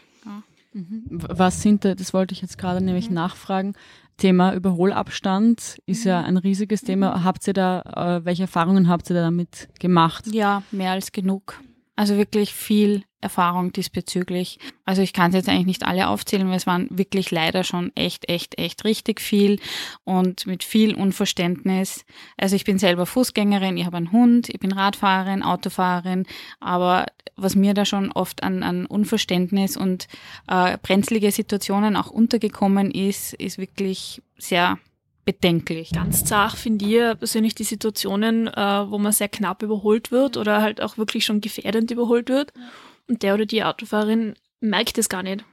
Speaker 1: Ja.
Speaker 7: Mhm. Was sind, das wollte ich jetzt gerade nämlich mhm. nachfragen, Thema Überholabstand ist ja mhm. ein riesiges Thema. Habt ihr da, äh, welche Erfahrungen habt ihr da damit gemacht?
Speaker 1: Ja, mehr als genug. Also wirklich viel Erfahrung diesbezüglich. Also ich kann es jetzt eigentlich nicht alle aufzählen, weil es waren wirklich leider schon echt, echt, echt richtig viel und mit viel Unverständnis. Also ich bin selber Fußgängerin, ich habe einen Hund, ich bin Radfahrerin, Autofahrerin, aber was mir da schon oft an, an Unverständnis und äh, brenzlige Situationen auch untergekommen ist, ist wirklich sehr bedenklich.
Speaker 6: Ganz zart finde ich persönlich die Situationen, äh, wo man sehr knapp überholt wird oder halt auch wirklich schon gefährdend überholt wird. Und der oder die Autofahrerin merkt es gar nicht.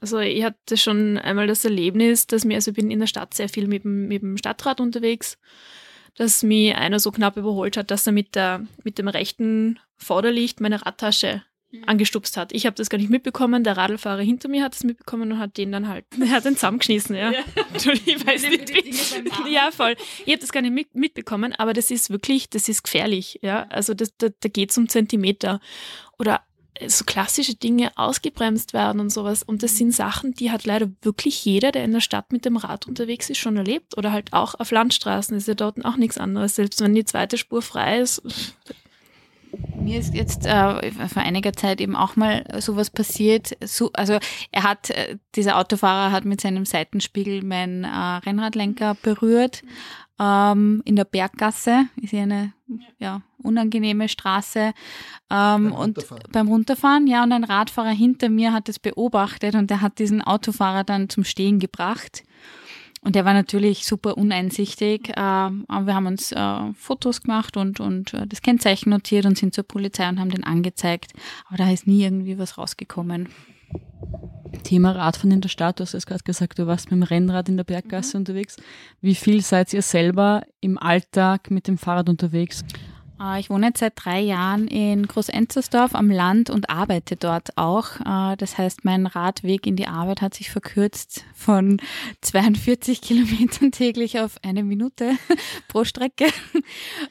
Speaker 6: Also ich hatte schon einmal das Erlebnis, dass mir, also ich bin in der Stadt sehr viel mit dem, mit dem Stadtrat unterwegs, dass mich einer so knapp überholt hat, dass er mit, der, mit dem rechten Vorderlicht meine Radtasche. Angestupst hat. Ich habe das gar nicht mitbekommen, der Radlfahrer hinter mir hat es mitbekommen und hat den dann halt, er hat den zusammengeschmissen, ja. ja. ich weiß nicht. Ja, voll. Ich habe das gar nicht mit, mitbekommen, aber das ist wirklich, das ist gefährlich, ja. Also das, da, da geht es um Zentimeter. Oder so klassische Dinge ausgebremst werden und sowas. Und das sind Sachen, die hat leider wirklich jeder, der in der Stadt mit dem Rad unterwegs ist, schon erlebt. Oder halt auch auf Landstraßen ist ja dort auch nichts anderes. Selbst wenn die zweite Spur frei ist,
Speaker 1: mir ist jetzt äh, vor einiger Zeit eben auch mal sowas passiert. So, also er hat, äh, dieser Autofahrer hat mit seinem Seitenspiegel meinen äh, Rennradlenker berührt. Ähm, in der Berggasse ist hier eine ja, unangenehme Straße. Ähm, beim und Runterfahren. beim Runterfahren, ja, und ein Radfahrer hinter mir hat das beobachtet und der hat diesen Autofahrer dann zum Stehen gebracht. Und der war natürlich super uneinsichtig. Äh, aber wir haben uns äh, Fotos gemacht und, und äh, das Kennzeichen notiert und sind zur Polizei und haben den angezeigt. Aber da ist nie irgendwie was rausgekommen.
Speaker 7: Thema Radfahren in der Stadt, du hast es gerade gesagt, du warst mit dem Rennrad in der Berggasse mhm. unterwegs. Wie viel seid ihr selber im Alltag mit dem Fahrrad unterwegs?
Speaker 1: Äh, ich wohne jetzt seit drei Jahren in Großenzersdorf am Land und arbeite dort auch. Äh, das heißt, mein Radweg in die Arbeit hat sich verkürzt von 42 Kilometern täglich auf eine Minute pro Strecke.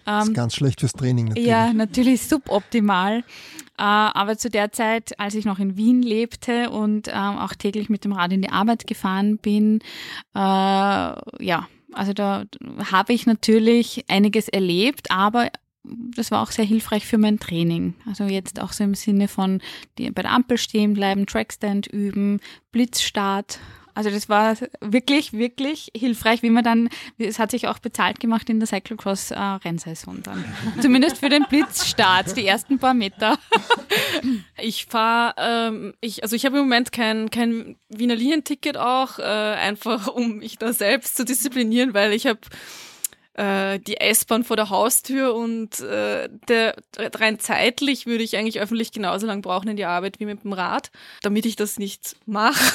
Speaker 3: Das ist ähm, ganz schlecht fürs Training
Speaker 1: natürlich. Ja, natürlich suboptimal. Äh, aber zu der Zeit, als ich noch in Wien lebte und ähm, auch täglich mit dem Rad in die Arbeit gefahren bin, ja, also da habe ich natürlich einiges erlebt, aber das war auch sehr hilfreich für mein Training. Also jetzt auch so im Sinne von die, bei der Ampel stehen bleiben, Trackstand üben, Blitzstart. Also das war wirklich, wirklich hilfreich, wie man dann, es hat sich auch bezahlt gemacht in der Cyclocross-Rennsaison dann. Zumindest für den Blitzstart, die ersten paar Meter.
Speaker 5: Ich fahre, ähm, ich, also ich habe im Moment kein, kein Wiener Linienticket auch, äh, einfach um mich da selbst zu disziplinieren, weil ich habe äh, die S-Bahn vor der Haustür und äh, der, rein zeitlich würde ich eigentlich öffentlich genauso lang brauchen in die Arbeit wie mit dem Rad, damit ich das nicht mache.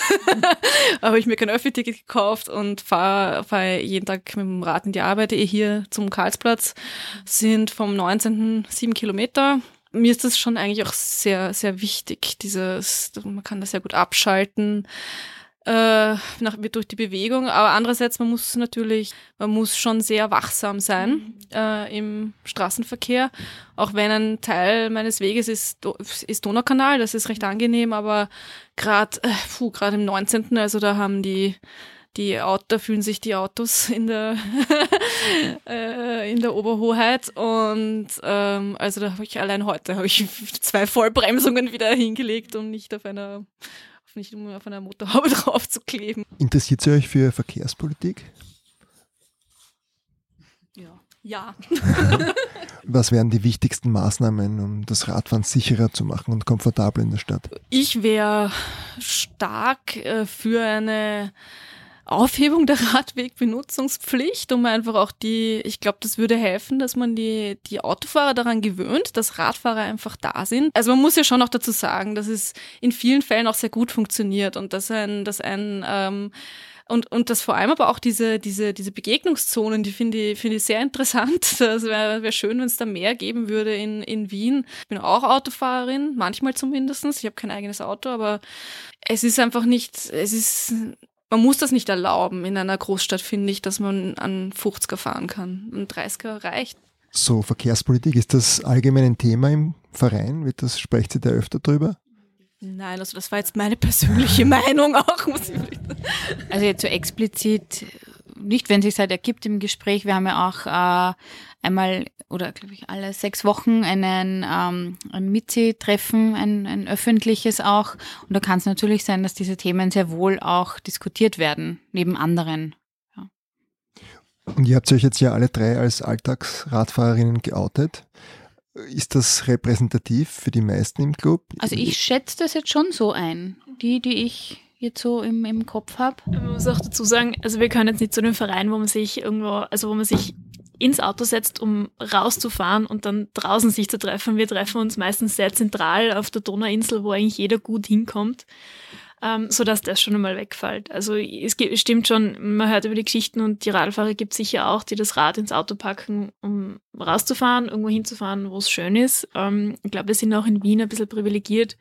Speaker 5: habe ich mir kein Öffi-Ticket gekauft und fahre fahr jeden Tag mit dem Rad in die Arbeit. Hier zum Karlsplatz sind vom 19. sieben Kilometer mir ist das schon eigentlich auch sehr, sehr wichtig. Dieses, man kann das sehr gut abschalten äh, nach, durch die Bewegung. Aber andererseits, man muss natürlich, man muss schon sehr wachsam sein mhm. äh, im Straßenverkehr. Auch wenn ein Teil meines Weges ist, ist Donaukanal, das ist recht angenehm, aber gerade äh, gerade im 19., also da haben die die Auto, da fühlen sich die Autos in der äh, in der Oberhoheit und ähm, also da habe ich allein heute habe ich zwei Vollbremsungen wieder hingelegt und nicht auf einer nicht um auf einer Motorhaube drauf zu kleben.
Speaker 3: Interessiert ihr euch für Verkehrspolitik?
Speaker 5: Ja. Ja.
Speaker 3: Was wären die wichtigsten Maßnahmen, um das Radfahren sicherer zu machen und komfortabler in der Stadt?
Speaker 5: Ich wäre stark äh, für eine Aufhebung der Radwegbenutzungspflicht, um einfach auch die, ich glaube, das würde helfen, dass man die, die Autofahrer daran gewöhnt, dass Radfahrer einfach da sind. Also man muss ja schon auch dazu sagen, dass es in vielen Fällen auch sehr gut funktioniert und dass ein, dass ein ähm, und, und das vor allem aber auch diese, diese, diese Begegnungszonen, die finde ich, finde ich sehr interessant. Das wäre wär schön, wenn es da mehr geben würde in, in Wien. Ich bin auch Autofahrerin, manchmal zumindestens. Ich habe kein eigenes Auto, aber es ist einfach nicht, es ist, man muss das nicht erlauben in einer Großstadt, finde ich, dass man an 50er fahren kann. Ein 30er reicht.
Speaker 3: So, Verkehrspolitik, ist das allgemein ein Thema im Verein? Wird das, sprecht ihr da öfter drüber?
Speaker 5: Nein, also das war jetzt meine persönliche Meinung auch, muss ich
Speaker 1: Also jetzt so explizit nicht, wenn sich halt ergibt im Gespräch. Wir haben ja auch äh, einmal oder glaube ich alle sechs Wochen einen ähm, ein Mitzi-Treffen, ein, ein öffentliches auch. Und da kann es natürlich sein, dass diese Themen sehr wohl auch diskutiert werden, neben anderen. Ja.
Speaker 3: Und ihr habt euch jetzt ja alle drei als Alltagsradfahrerinnen geoutet. Ist das repräsentativ für die meisten im Club?
Speaker 1: Also ich schätze das jetzt schon so ein. Die, die ich jetzt so im, im Kopf habe.
Speaker 6: Man muss auch dazu sagen, also wir können jetzt nicht zu einem Verein, wo man sich irgendwo, also wo man sich ins Auto setzt, um rauszufahren und dann draußen sich zu treffen. Wir treffen uns meistens sehr zentral auf der Donauinsel, wo eigentlich jeder gut hinkommt ähm, so dass das schon einmal wegfällt. Also es stimmt schon, man hört über die Geschichten und die Radfahrer gibt es sicher auch, die das Rad ins Auto packen, um rauszufahren, irgendwo hinzufahren, wo es schön ist. Ähm, ich glaube, wir sind auch in Wien ein bisschen privilegiert.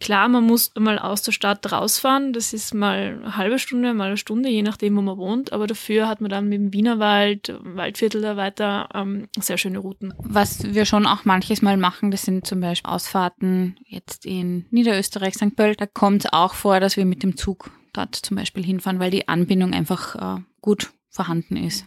Speaker 6: Klar, man muss mal aus der Stadt rausfahren. Das ist mal eine halbe Stunde, mal eine Stunde, je nachdem, wo man wohnt. Aber dafür hat man dann mit dem Wienerwald, Waldviertel da weiter ähm, sehr schöne Routen.
Speaker 1: Was wir schon auch manches Mal machen, das sind zum Beispiel Ausfahrten jetzt in Niederösterreich, St. Pölten. Da kommt es auch vor, dass wir mit dem Zug dort zum Beispiel hinfahren, weil die Anbindung einfach äh, gut vorhanden ist.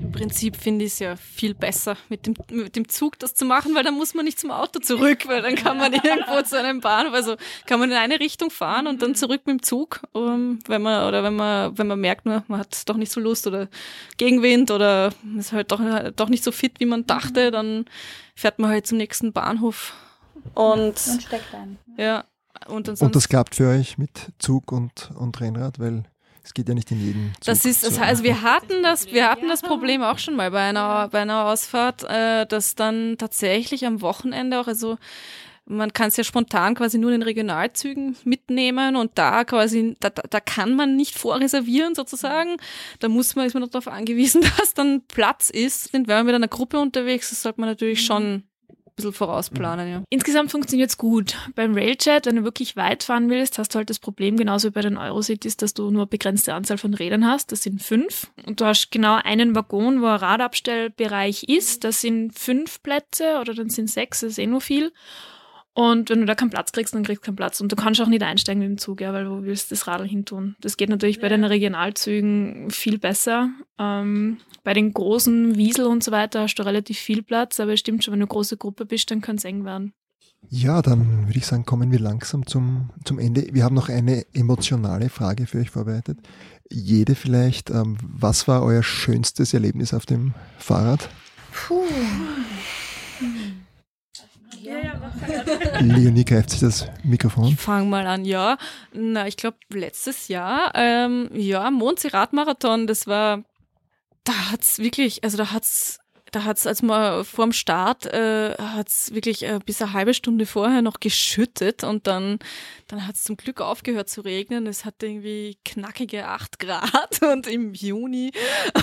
Speaker 5: Im Prinzip finde ich es ja viel besser, mit dem, mit dem Zug das zu machen, weil dann muss man nicht zum Auto zurück, weil dann kann man irgendwo zu einem Bahnhof, also kann man in eine Richtung fahren und dann zurück mit dem Zug, um, wenn man, oder wenn man, wenn man merkt, man hat doch nicht so Lust oder Gegenwind oder ist halt doch, doch nicht so fit, wie man dachte, dann fährt man halt zum nächsten Bahnhof und, und steckt ein. Ja.
Speaker 3: Und, und das klappt für euch mit Zug und, und Rennrad, weil es geht ja nicht in jeden. Zug
Speaker 5: das ist, das heißt, wir hatten das, wir hatten das Problem auch schon mal bei einer, bei einer Ausfahrt, äh, dass dann tatsächlich am Wochenende auch, also man kann es ja spontan quasi nur in den Regionalzügen mitnehmen und da quasi, da, da kann man nicht vorreservieren sozusagen. Da muss man, ist man darauf angewiesen, dass dann Platz ist. Und wenn man mit einer Gruppe unterwegs ist, sollte man natürlich schon bisschen vorausplanen, ja.
Speaker 6: Insgesamt funktioniert es gut. Beim Railchat, wenn du wirklich weit fahren willst, hast du halt das Problem, genauso wie bei den Eurocities, dass du nur eine begrenzte Anzahl von Rädern hast. Das sind fünf. Und du hast genau einen Waggon, wo ein Radabstellbereich ist. Das sind fünf Plätze oder dann sind sechs, das ist eh nur viel. Und wenn du da keinen Platz kriegst, dann kriegst du keinen Platz. Und du kannst auch nicht einsteigen mit dem Zug, ja, weil wo willst du das Radl hin tun? Das geht natürlich ja. bei den Regionalzügen viel besser. Ähm, bei den großen Wiesel und so weiter hast du relativ viel Platz, aber es stimmt schon, wenn du eine große Gruppe bist, dann kann es eng werden.
Speaker 3: Ja, dann würde ich sagen, kommen wir langsam zum, zum Ende. Wir haben noch eine emotionale Frage für euch vorbereitet. Jede vielleicht, ähm, was war euer schönstes Erlebnis auf dem Fahrrad? Puh. Leonie greift sich das Mikrofon.
Speaker 5: Ich fange mal an, ja. Na, ich glaube, letztes Jahr, ähm, ja, Mondsee-Radmarathon, das war, da hat's wirklich, also da hat's da hat's als mal vorm Start äh, hat's wirklich äh, bis eine halbe Stunde vorher noch geschüttet und dann dann hat's zum Glück aufgehört zu regnen. Es hat irgendwie knackige acht Grad und im Juni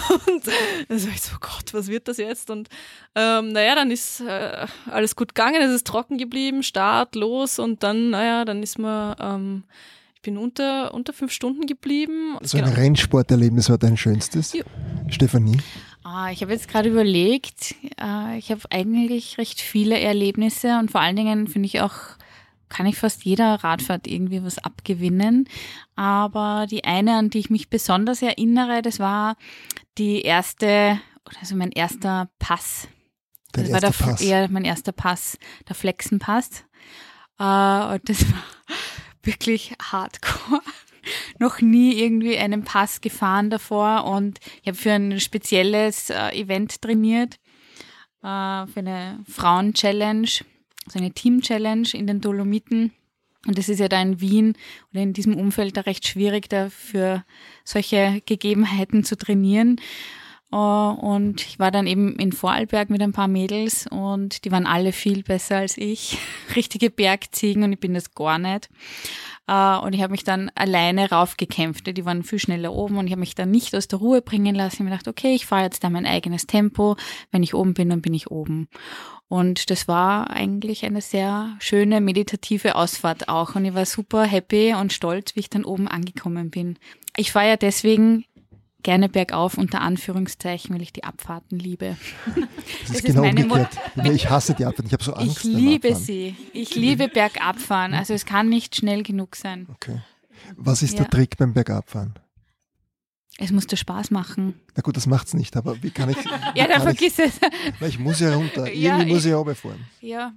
Speaker 5: und dann sag ich so Gott, was wird das jetzt? Und ähm, naja, dann ist äh, alles gut gegangen, es ist trocken geblieben, Start los und dann naja, dann ist man ähm, bin unter, unter fünf Stunden geblieben.
Speaker 3: So ein genau. Rennsporterlebnis war dein schönstes? Ja. Stefanie?
Speaker 1: Ah, ich habe jetzt gerade überlegt, äh, ich habe eigentlich recht viele Erlebnisse und vor allen Dingen finde ich auch, kann ich fast jeder Radfahrt irgendwie was abgewinnen. Aber die eine, an die ich mich besonders erinnere, das war die erste, also mein erster Pass.
Speaker 3: Dein das war der, Pass.
Speaker 1: eher mein erster Pass, der Flexenpass. Äh, und das war wirklich hardcore noch nie irgendwie einen Pass gefahren davor und ich habe für ein spezielles äh, Event trainiert, äh, für eine Frauen-Challenge, so eine Team-Challenge in den Dolomiten. Und das ist ja da in Wien oder in diesem Umfeld da recht schwierig, da für solche Gegebenheiten zu trainieren. Und ich war dann eben in Vorarlberg mit ein paar Mädels und die waren alle viel besser als ich. Richtige Bergziegen und ich bin das gar nicht. Äh, und ich habe mich dann alleine raufgekämpft. Die waren viel schneller oben und ich habe mich dann nicht aus der Ruhe bringen lassen. Ich habe gedacht, okay, ich fahre jetzt da mein eigenes Tempo. Wenn ich oben bin, dann bin ich oben. Und das war eigentlich eine sehr schöne meditative Ausfahrt auch. Und ich war super happy und stolz, wie ich dann oben angekommen bin. Ich fahre ja deswegen gerne bergauf unter Anführungszeichen, weil ich die Abfahrten liebe.
Speaker 3: Das, das ist genau umgekehrt. ich hasse die Abfahrten. Ich habe so Angst.
Speaker 1: Ich liebe sie. Ich liebe Bergabfahren. Also es kann nicht schnell genug sein.
Speaker 3: Okay. Was ist ja. der Trick beim Bergabfahren?
Speaker 1: Es muss dir Spaß machen.
Speaker 3: Na gut, das macht es nicht, aber wie kann ich.
Speaker 1: ja, dann vergiss ich, es.
Speaker 3: Na, ich muss ja runter. Ja, Irgendwie muss ich runterfahren.
Speaker 1: Ja.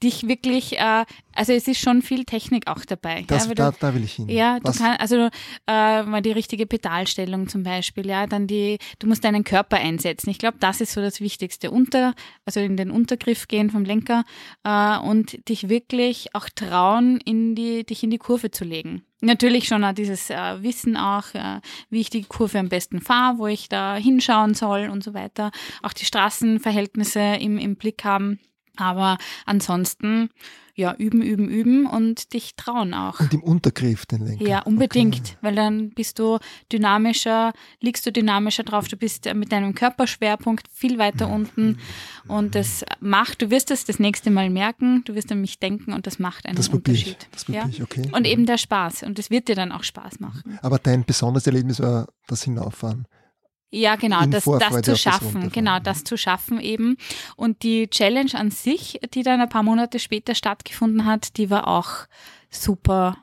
Speaker 1: Dich wirklich, äh, also es ist schon viel Technik auch dabei.
Speaker 3: Das,
Speaker 1: ja,
Speaker 3: da, da will ich hin.
Speaker 1: Ja, Was? du kannst, also äh, mal die richtige Pedalstellung zum Beispiel, ja, dann die, du musst deinen Körper einsetzen. Ich glaube, das ist so das Wichtigste. Unter, also in den Untergriff gehen vom Lenker äh, und dich wirklich auch trauen, in die, dich in die Kurve zu legen. Natürlich schon auch dieses äh, Wissen auch, äh, wie ich die Kurve am besten fahre, wo ich da hinschauen soll und so weiter. Auch die Straßenverhältnisse im, im Blick haben. Aber ansonsten, ja, üben, üben, üben und dich trauen auch.
Speaker 3: Und im Untergriff den Lenker.
Speaker 1: Ja, unbedingt, okay. weil dann bist du dynamischer, liegst du dynamischer drauf, du bist mit deinem Körperschwerpunkt viel weiter unten und das macht, du wirst es das, nächste Mal merken, du wirst an mich denken und das macht einen das Unterschied. Ich,
Speaker 3: das ja? ich, okay.
Speaker 1: Und eben der Spaß und das wird dir dann auch Spaß machen.
Speaker 3: Aber dein besonderes Erlebnis war das Hinauffahren.
Speaker 1: Ja, genau, das, das zu schaffen, das genau, das zu schaffen eben. Und die Challenge an sich, die dann ein paar Monate später stattgefunden hat, die war auch super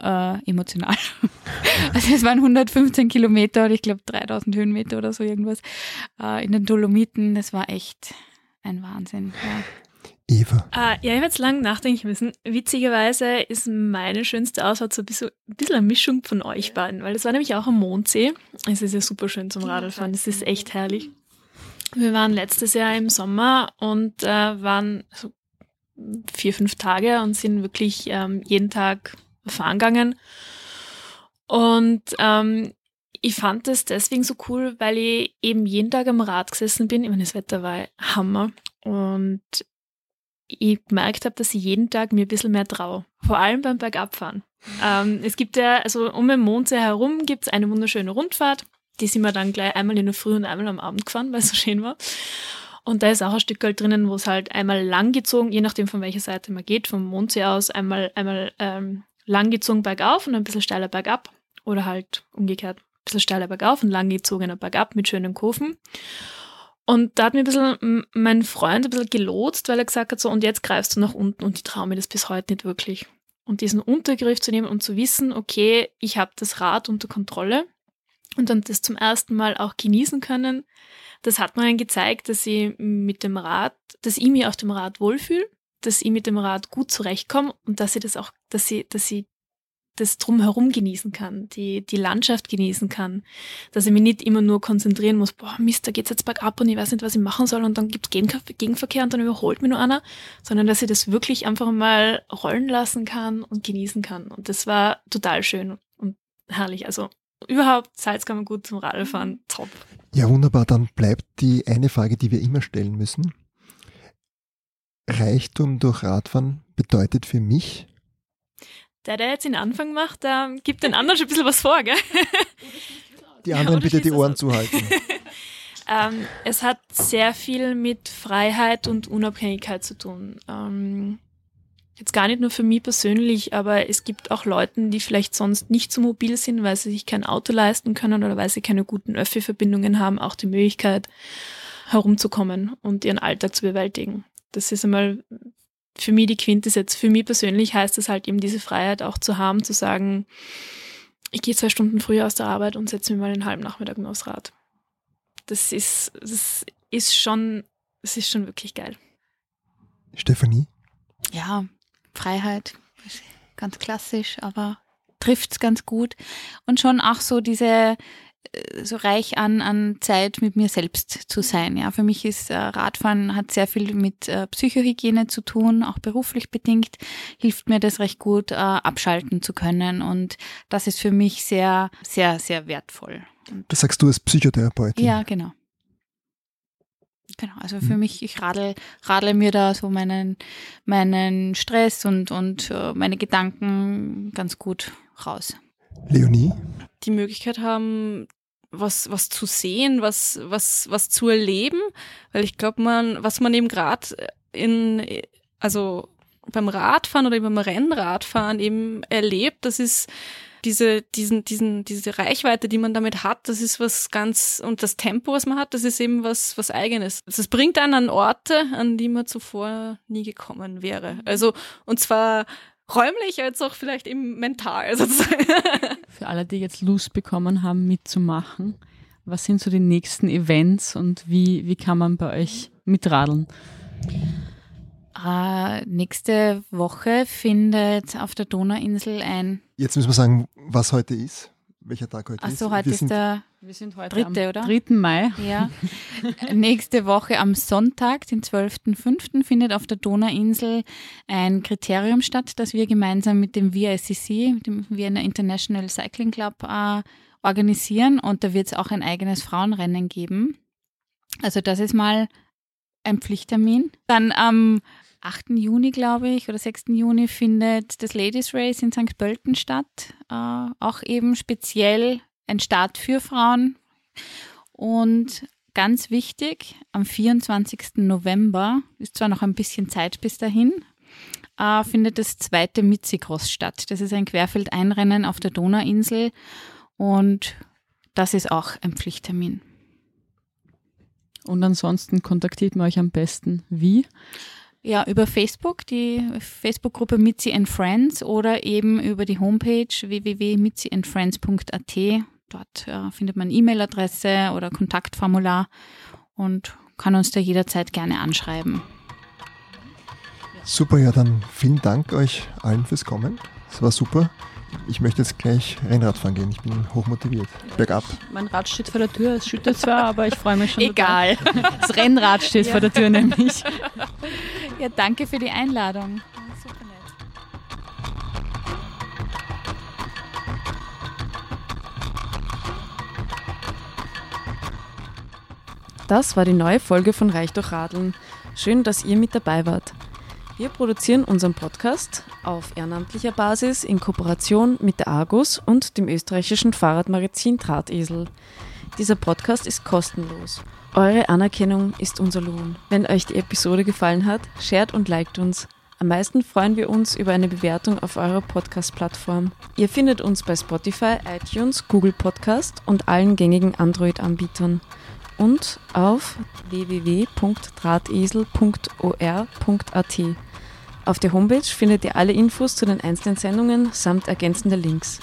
Speaker 1: äh, emotional. also es waren 115 Kilometer und ich glaube 3000 Höhenmeter oder so irgendwas äh, in den Dolomiten. Das war echt ein Wahnsinn. Ja.
Speaker 3: Eva.
Speaker 6: Uh, ja, ich habe jetzt lange nachdenken müssen. Witzigerweise ist meine schönste Ausfahrt so ein bisschen, ein bisschen eine Mischung von euch beiden, weil das war nämlich auch am Mondsee. Es ist ja super schön zum Radlfahren, es ist echt herrlich. Wir waren letztes Jahr im Sommer und äh, waren so vier, fünf Tage und sind wirklich ähm, jeden Tag fahren gegangen. Und ähm, ich fand das deswegen so cool, weil ich eben jeden Tag am Rad gesessen bin. Ich meine, das Wetter war Hammer. Und ich gemerkt habe, dass ich jeden Tag mir ein bisschen mehr traue. Vor allem beim Bergabfahren. Ähm, es gibt ja, also um den Mondsee herum gibt es eine wunderschöne Rundfahrt. Die sind wir dann gleich einmal in der Früh und einmal am Abend gefahren, weil es so schön war. Und da ist auch ein Stück halt drinnen, wo es halt einmal langgezogen, je nachdem von welcher Seite man geht, vom Mondsee aus, einmal, einmal ähm, langgezogen bergauf und ein bisschen steiler bergab. Oder halt umgekehrt, ein bisschen steiler bergauf und langgezogener bergab mit schönen Kurven. Und da hat mir ein bisschen mein Freund ein bisschen gelotst, weil er gesagt hat, so, und jetzt greifst du nach unten und ich traue mir das bis heute nicht wirklich. Und diesen Untergriff zu nehmen und zu wissen, okay, ich habe das Rad unter Kontrolle und dann das zum ersten Mal auch genießen können, das hat mir dann gezeigt, dass ich mit dem Rad, dass ich mich auf dem Rad wohlfühle, dass ich mit dem Rad gut zurechtkomme und dass ich das auch, dass ich, dass ich das Drumherum genießen kann, die, die Landschaft genießen kann, dass ich mich nicht immer nur konzentrieren muss, boah, Mist, da geht's jetzt bergab und ich weiß nicht, was ich machen soll und dann gibt's Gegenverkehr und dann überholt mir nur einer, sondern dass ich das wirklich einfach mal rollen lassen kann und genießen kann. Und das war total schön und herrlich. Also überhaupt Salzkammergut zum Radfahren, top.
Speaker 3: Ja, wunderbar. Dann bleibt die eine Frage, die wir immer stellen müssen. Reichtum durch Radfahren bedeutet für mich,
Speaker 6: der, der jetzt den Anfang macht, der gibt den anderen schon ein bisschen was vor, gell?
Speaker 3: Die anderen ja, bitte die Ohren zuhalten.
Speaker 6: ähm, es hat sehr viel mit Freiheit und Unabhängigkeit zu tun. Ähm, jetzt gar nicht nur für mich persönlich, aber es gibt auch Leute, die vielleicht sonst nicht so mobil sind, weil sie sich kein Auto leisten können oder weil sie keine guten Öffi-Verbindungen haben, auch die Möglichkeit herumzukommen und ihren Alltag zu bewältigen. Das ist einmal für mich die Quintessenz. Für mich persönlich heißt es halt eben diese Freiheit auch zu haben, zu sagen, ich gehe zwei Stunden früher aus der Arbeit und setze mir mal einen halben Nachmittag nur aufs Rad. Das ist, das ist schon, das ist schon wirklich geil.
Speaker 3: Stefanie?
Speaker 1: Ja, Freiheit, ganz klassisch, aber trifft es ganz gut. Und schon auch so diese, so reich an, an Zeit mit mir selbst zu sein. Ja, für mich ist äh, Radfahren hat sehr viel mit äh, Psychohygiene zu tun, auch beruflich bedingt, hilft mir das recht gut, äh, abschalten zu können. Und das ist für mich sehr, sehr, sehr wertvoll.
Speaker 3: Das sagst du als Psychotherapeutin?
Speaker 1: Ja, genau. Genau, also für mhm. mich, ich radel, radle mir da so meinen, meinen Stress und, und uh, meine Gedanken ganz gut raus.
Speaker 3: Leonie?
Speaker 5: Die Möglichkeit haben, was, was zu sehen, was, was, was zu erleben, weil ich glaube, man, was man eben gerade in, also beim Radfahren oder beim Rennradfahren eben erlebt, das ist diese, diesen, diesen, diese Reichweite, die man damit hat, das ist was ganz, und das Tempo, was man hat, das ist eben was, was eigenes. Das bringt einen an Orte, an die man zuvor nie gekommen wäre. Also, und zwar räumlich als auch vielleicht eben mental sozusagen.
Speaker 7: Für alle, die jetzt Lust bekommen haben, mitzumachen, was sind so die nächsten Events und wie, wie kann man bei euch mitradeln?
Speaker 1: Äh, nächste Woche findet auf der Donauinsel ein.
Speaker 3: Jetzt müssen wir sagen, was heute ist. Welcher Tag heute
Speaker 1: Ach so,
Speaker 3: ist.
Speaker 1: heute wir ist der wir sind heute dritte,
Speaker 7: am oder? 3. Mai.
Speaker 1: Ja. Nächste Woche am Sonntag, den 12.05., findet auf der Donauinsel ein Kriterium statt, das wir gemeinsam mit dem VICC, dem Vienna International Cycling Club, äh, organisieren. Und da wird es auch ein eigenes Frauenrennen geben. Also das ist mal ein Pflichttermin. Dann am 8. Juni, glaube ich, oder 6. Juni findet das Ladies Race in St. Pölten statt. Äh, auch eben speziell ein Start für Frauen. Und ganz wichtig, am 24. November, ist zwar noch ein bisschen Zeit bis dahin, äh, findet das zweite Mitzi-Cross statt. Das ist ein Querfeldeinrennen auf der Donauinsel und das ist auch ein Pflichttermin.
Speaker 7: Und ansonsten kontaktiert man euch am besten wie?
Speaker 1: Ja, über Facebook, die Facebook-Gruppe Mitzi and Friends oder eben über die Homepage www.mitziandfriends.at. Dort äh, findet man E-Mail-Adresse oder Kontaktformular und kann uns da jederzeit gerne anschreiben.
Speaker 3: Super, ja, dann vielen Dank euch allen fürs Kommen. Es war super. Ich möchte jetzt gleich Rennrad fahren gehen. Ich bin hochmotiviert. Bergab.
Speaker 7: Mein Rad steht vor der Tür. Es schüttet zwar, aber ich freue mich schon.
Speaker 1: Egal.
Speaker 7: Total. Das Rennrad steht ja. vor der Tür nämlich.
Speaker 1: Ja, danke für die Einladung.
Speaker 8: Das war die neue Folge von Reich durch Radeln. Schön, dass ihr mit dabei wart. Wir produzieren unseren Podcast auf ehrenamtlicher Basis in Kooperation mit der Argus und dem österreichischen Fahrradmagazin Drahtesel. Dieser Podcast ist kostenlos. Eure Anerkennung ist unser Lohn. Wenn euch die Episode gefallen hat, shared und liked uns. Am meisten freuen wir uns über eine Bewertung auf eurer Podcast-Plattform. Ihr findet uns bei Spotify, iTunes, Google Podcast und allen gängigen Android-Anbietern und auf www.drahtesel.or.at. Auf der Homepage findet ihr alle Infos zu den einzelnen Sendungen samt ergänzender Links.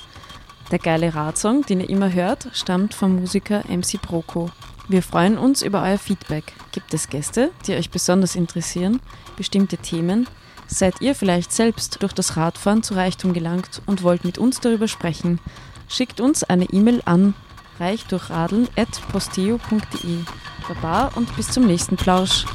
Speaker 8: Der geile Radsong, den ihr immer hört, stammt vom Musiker MC Broco. Wir freuen uns über euer Feedback. Gibt es Gäste, die euch besonders interessieren? Bestimmte Themen? Seid ihr vielleicht selbst durch das Radfahren zu Reichtum gelangt und wollt mit uns darüber sprechen? Schickt uns eine E-Mail an reichdurchradeln.posteo.de. Baba und bis zum nächsten Plausch.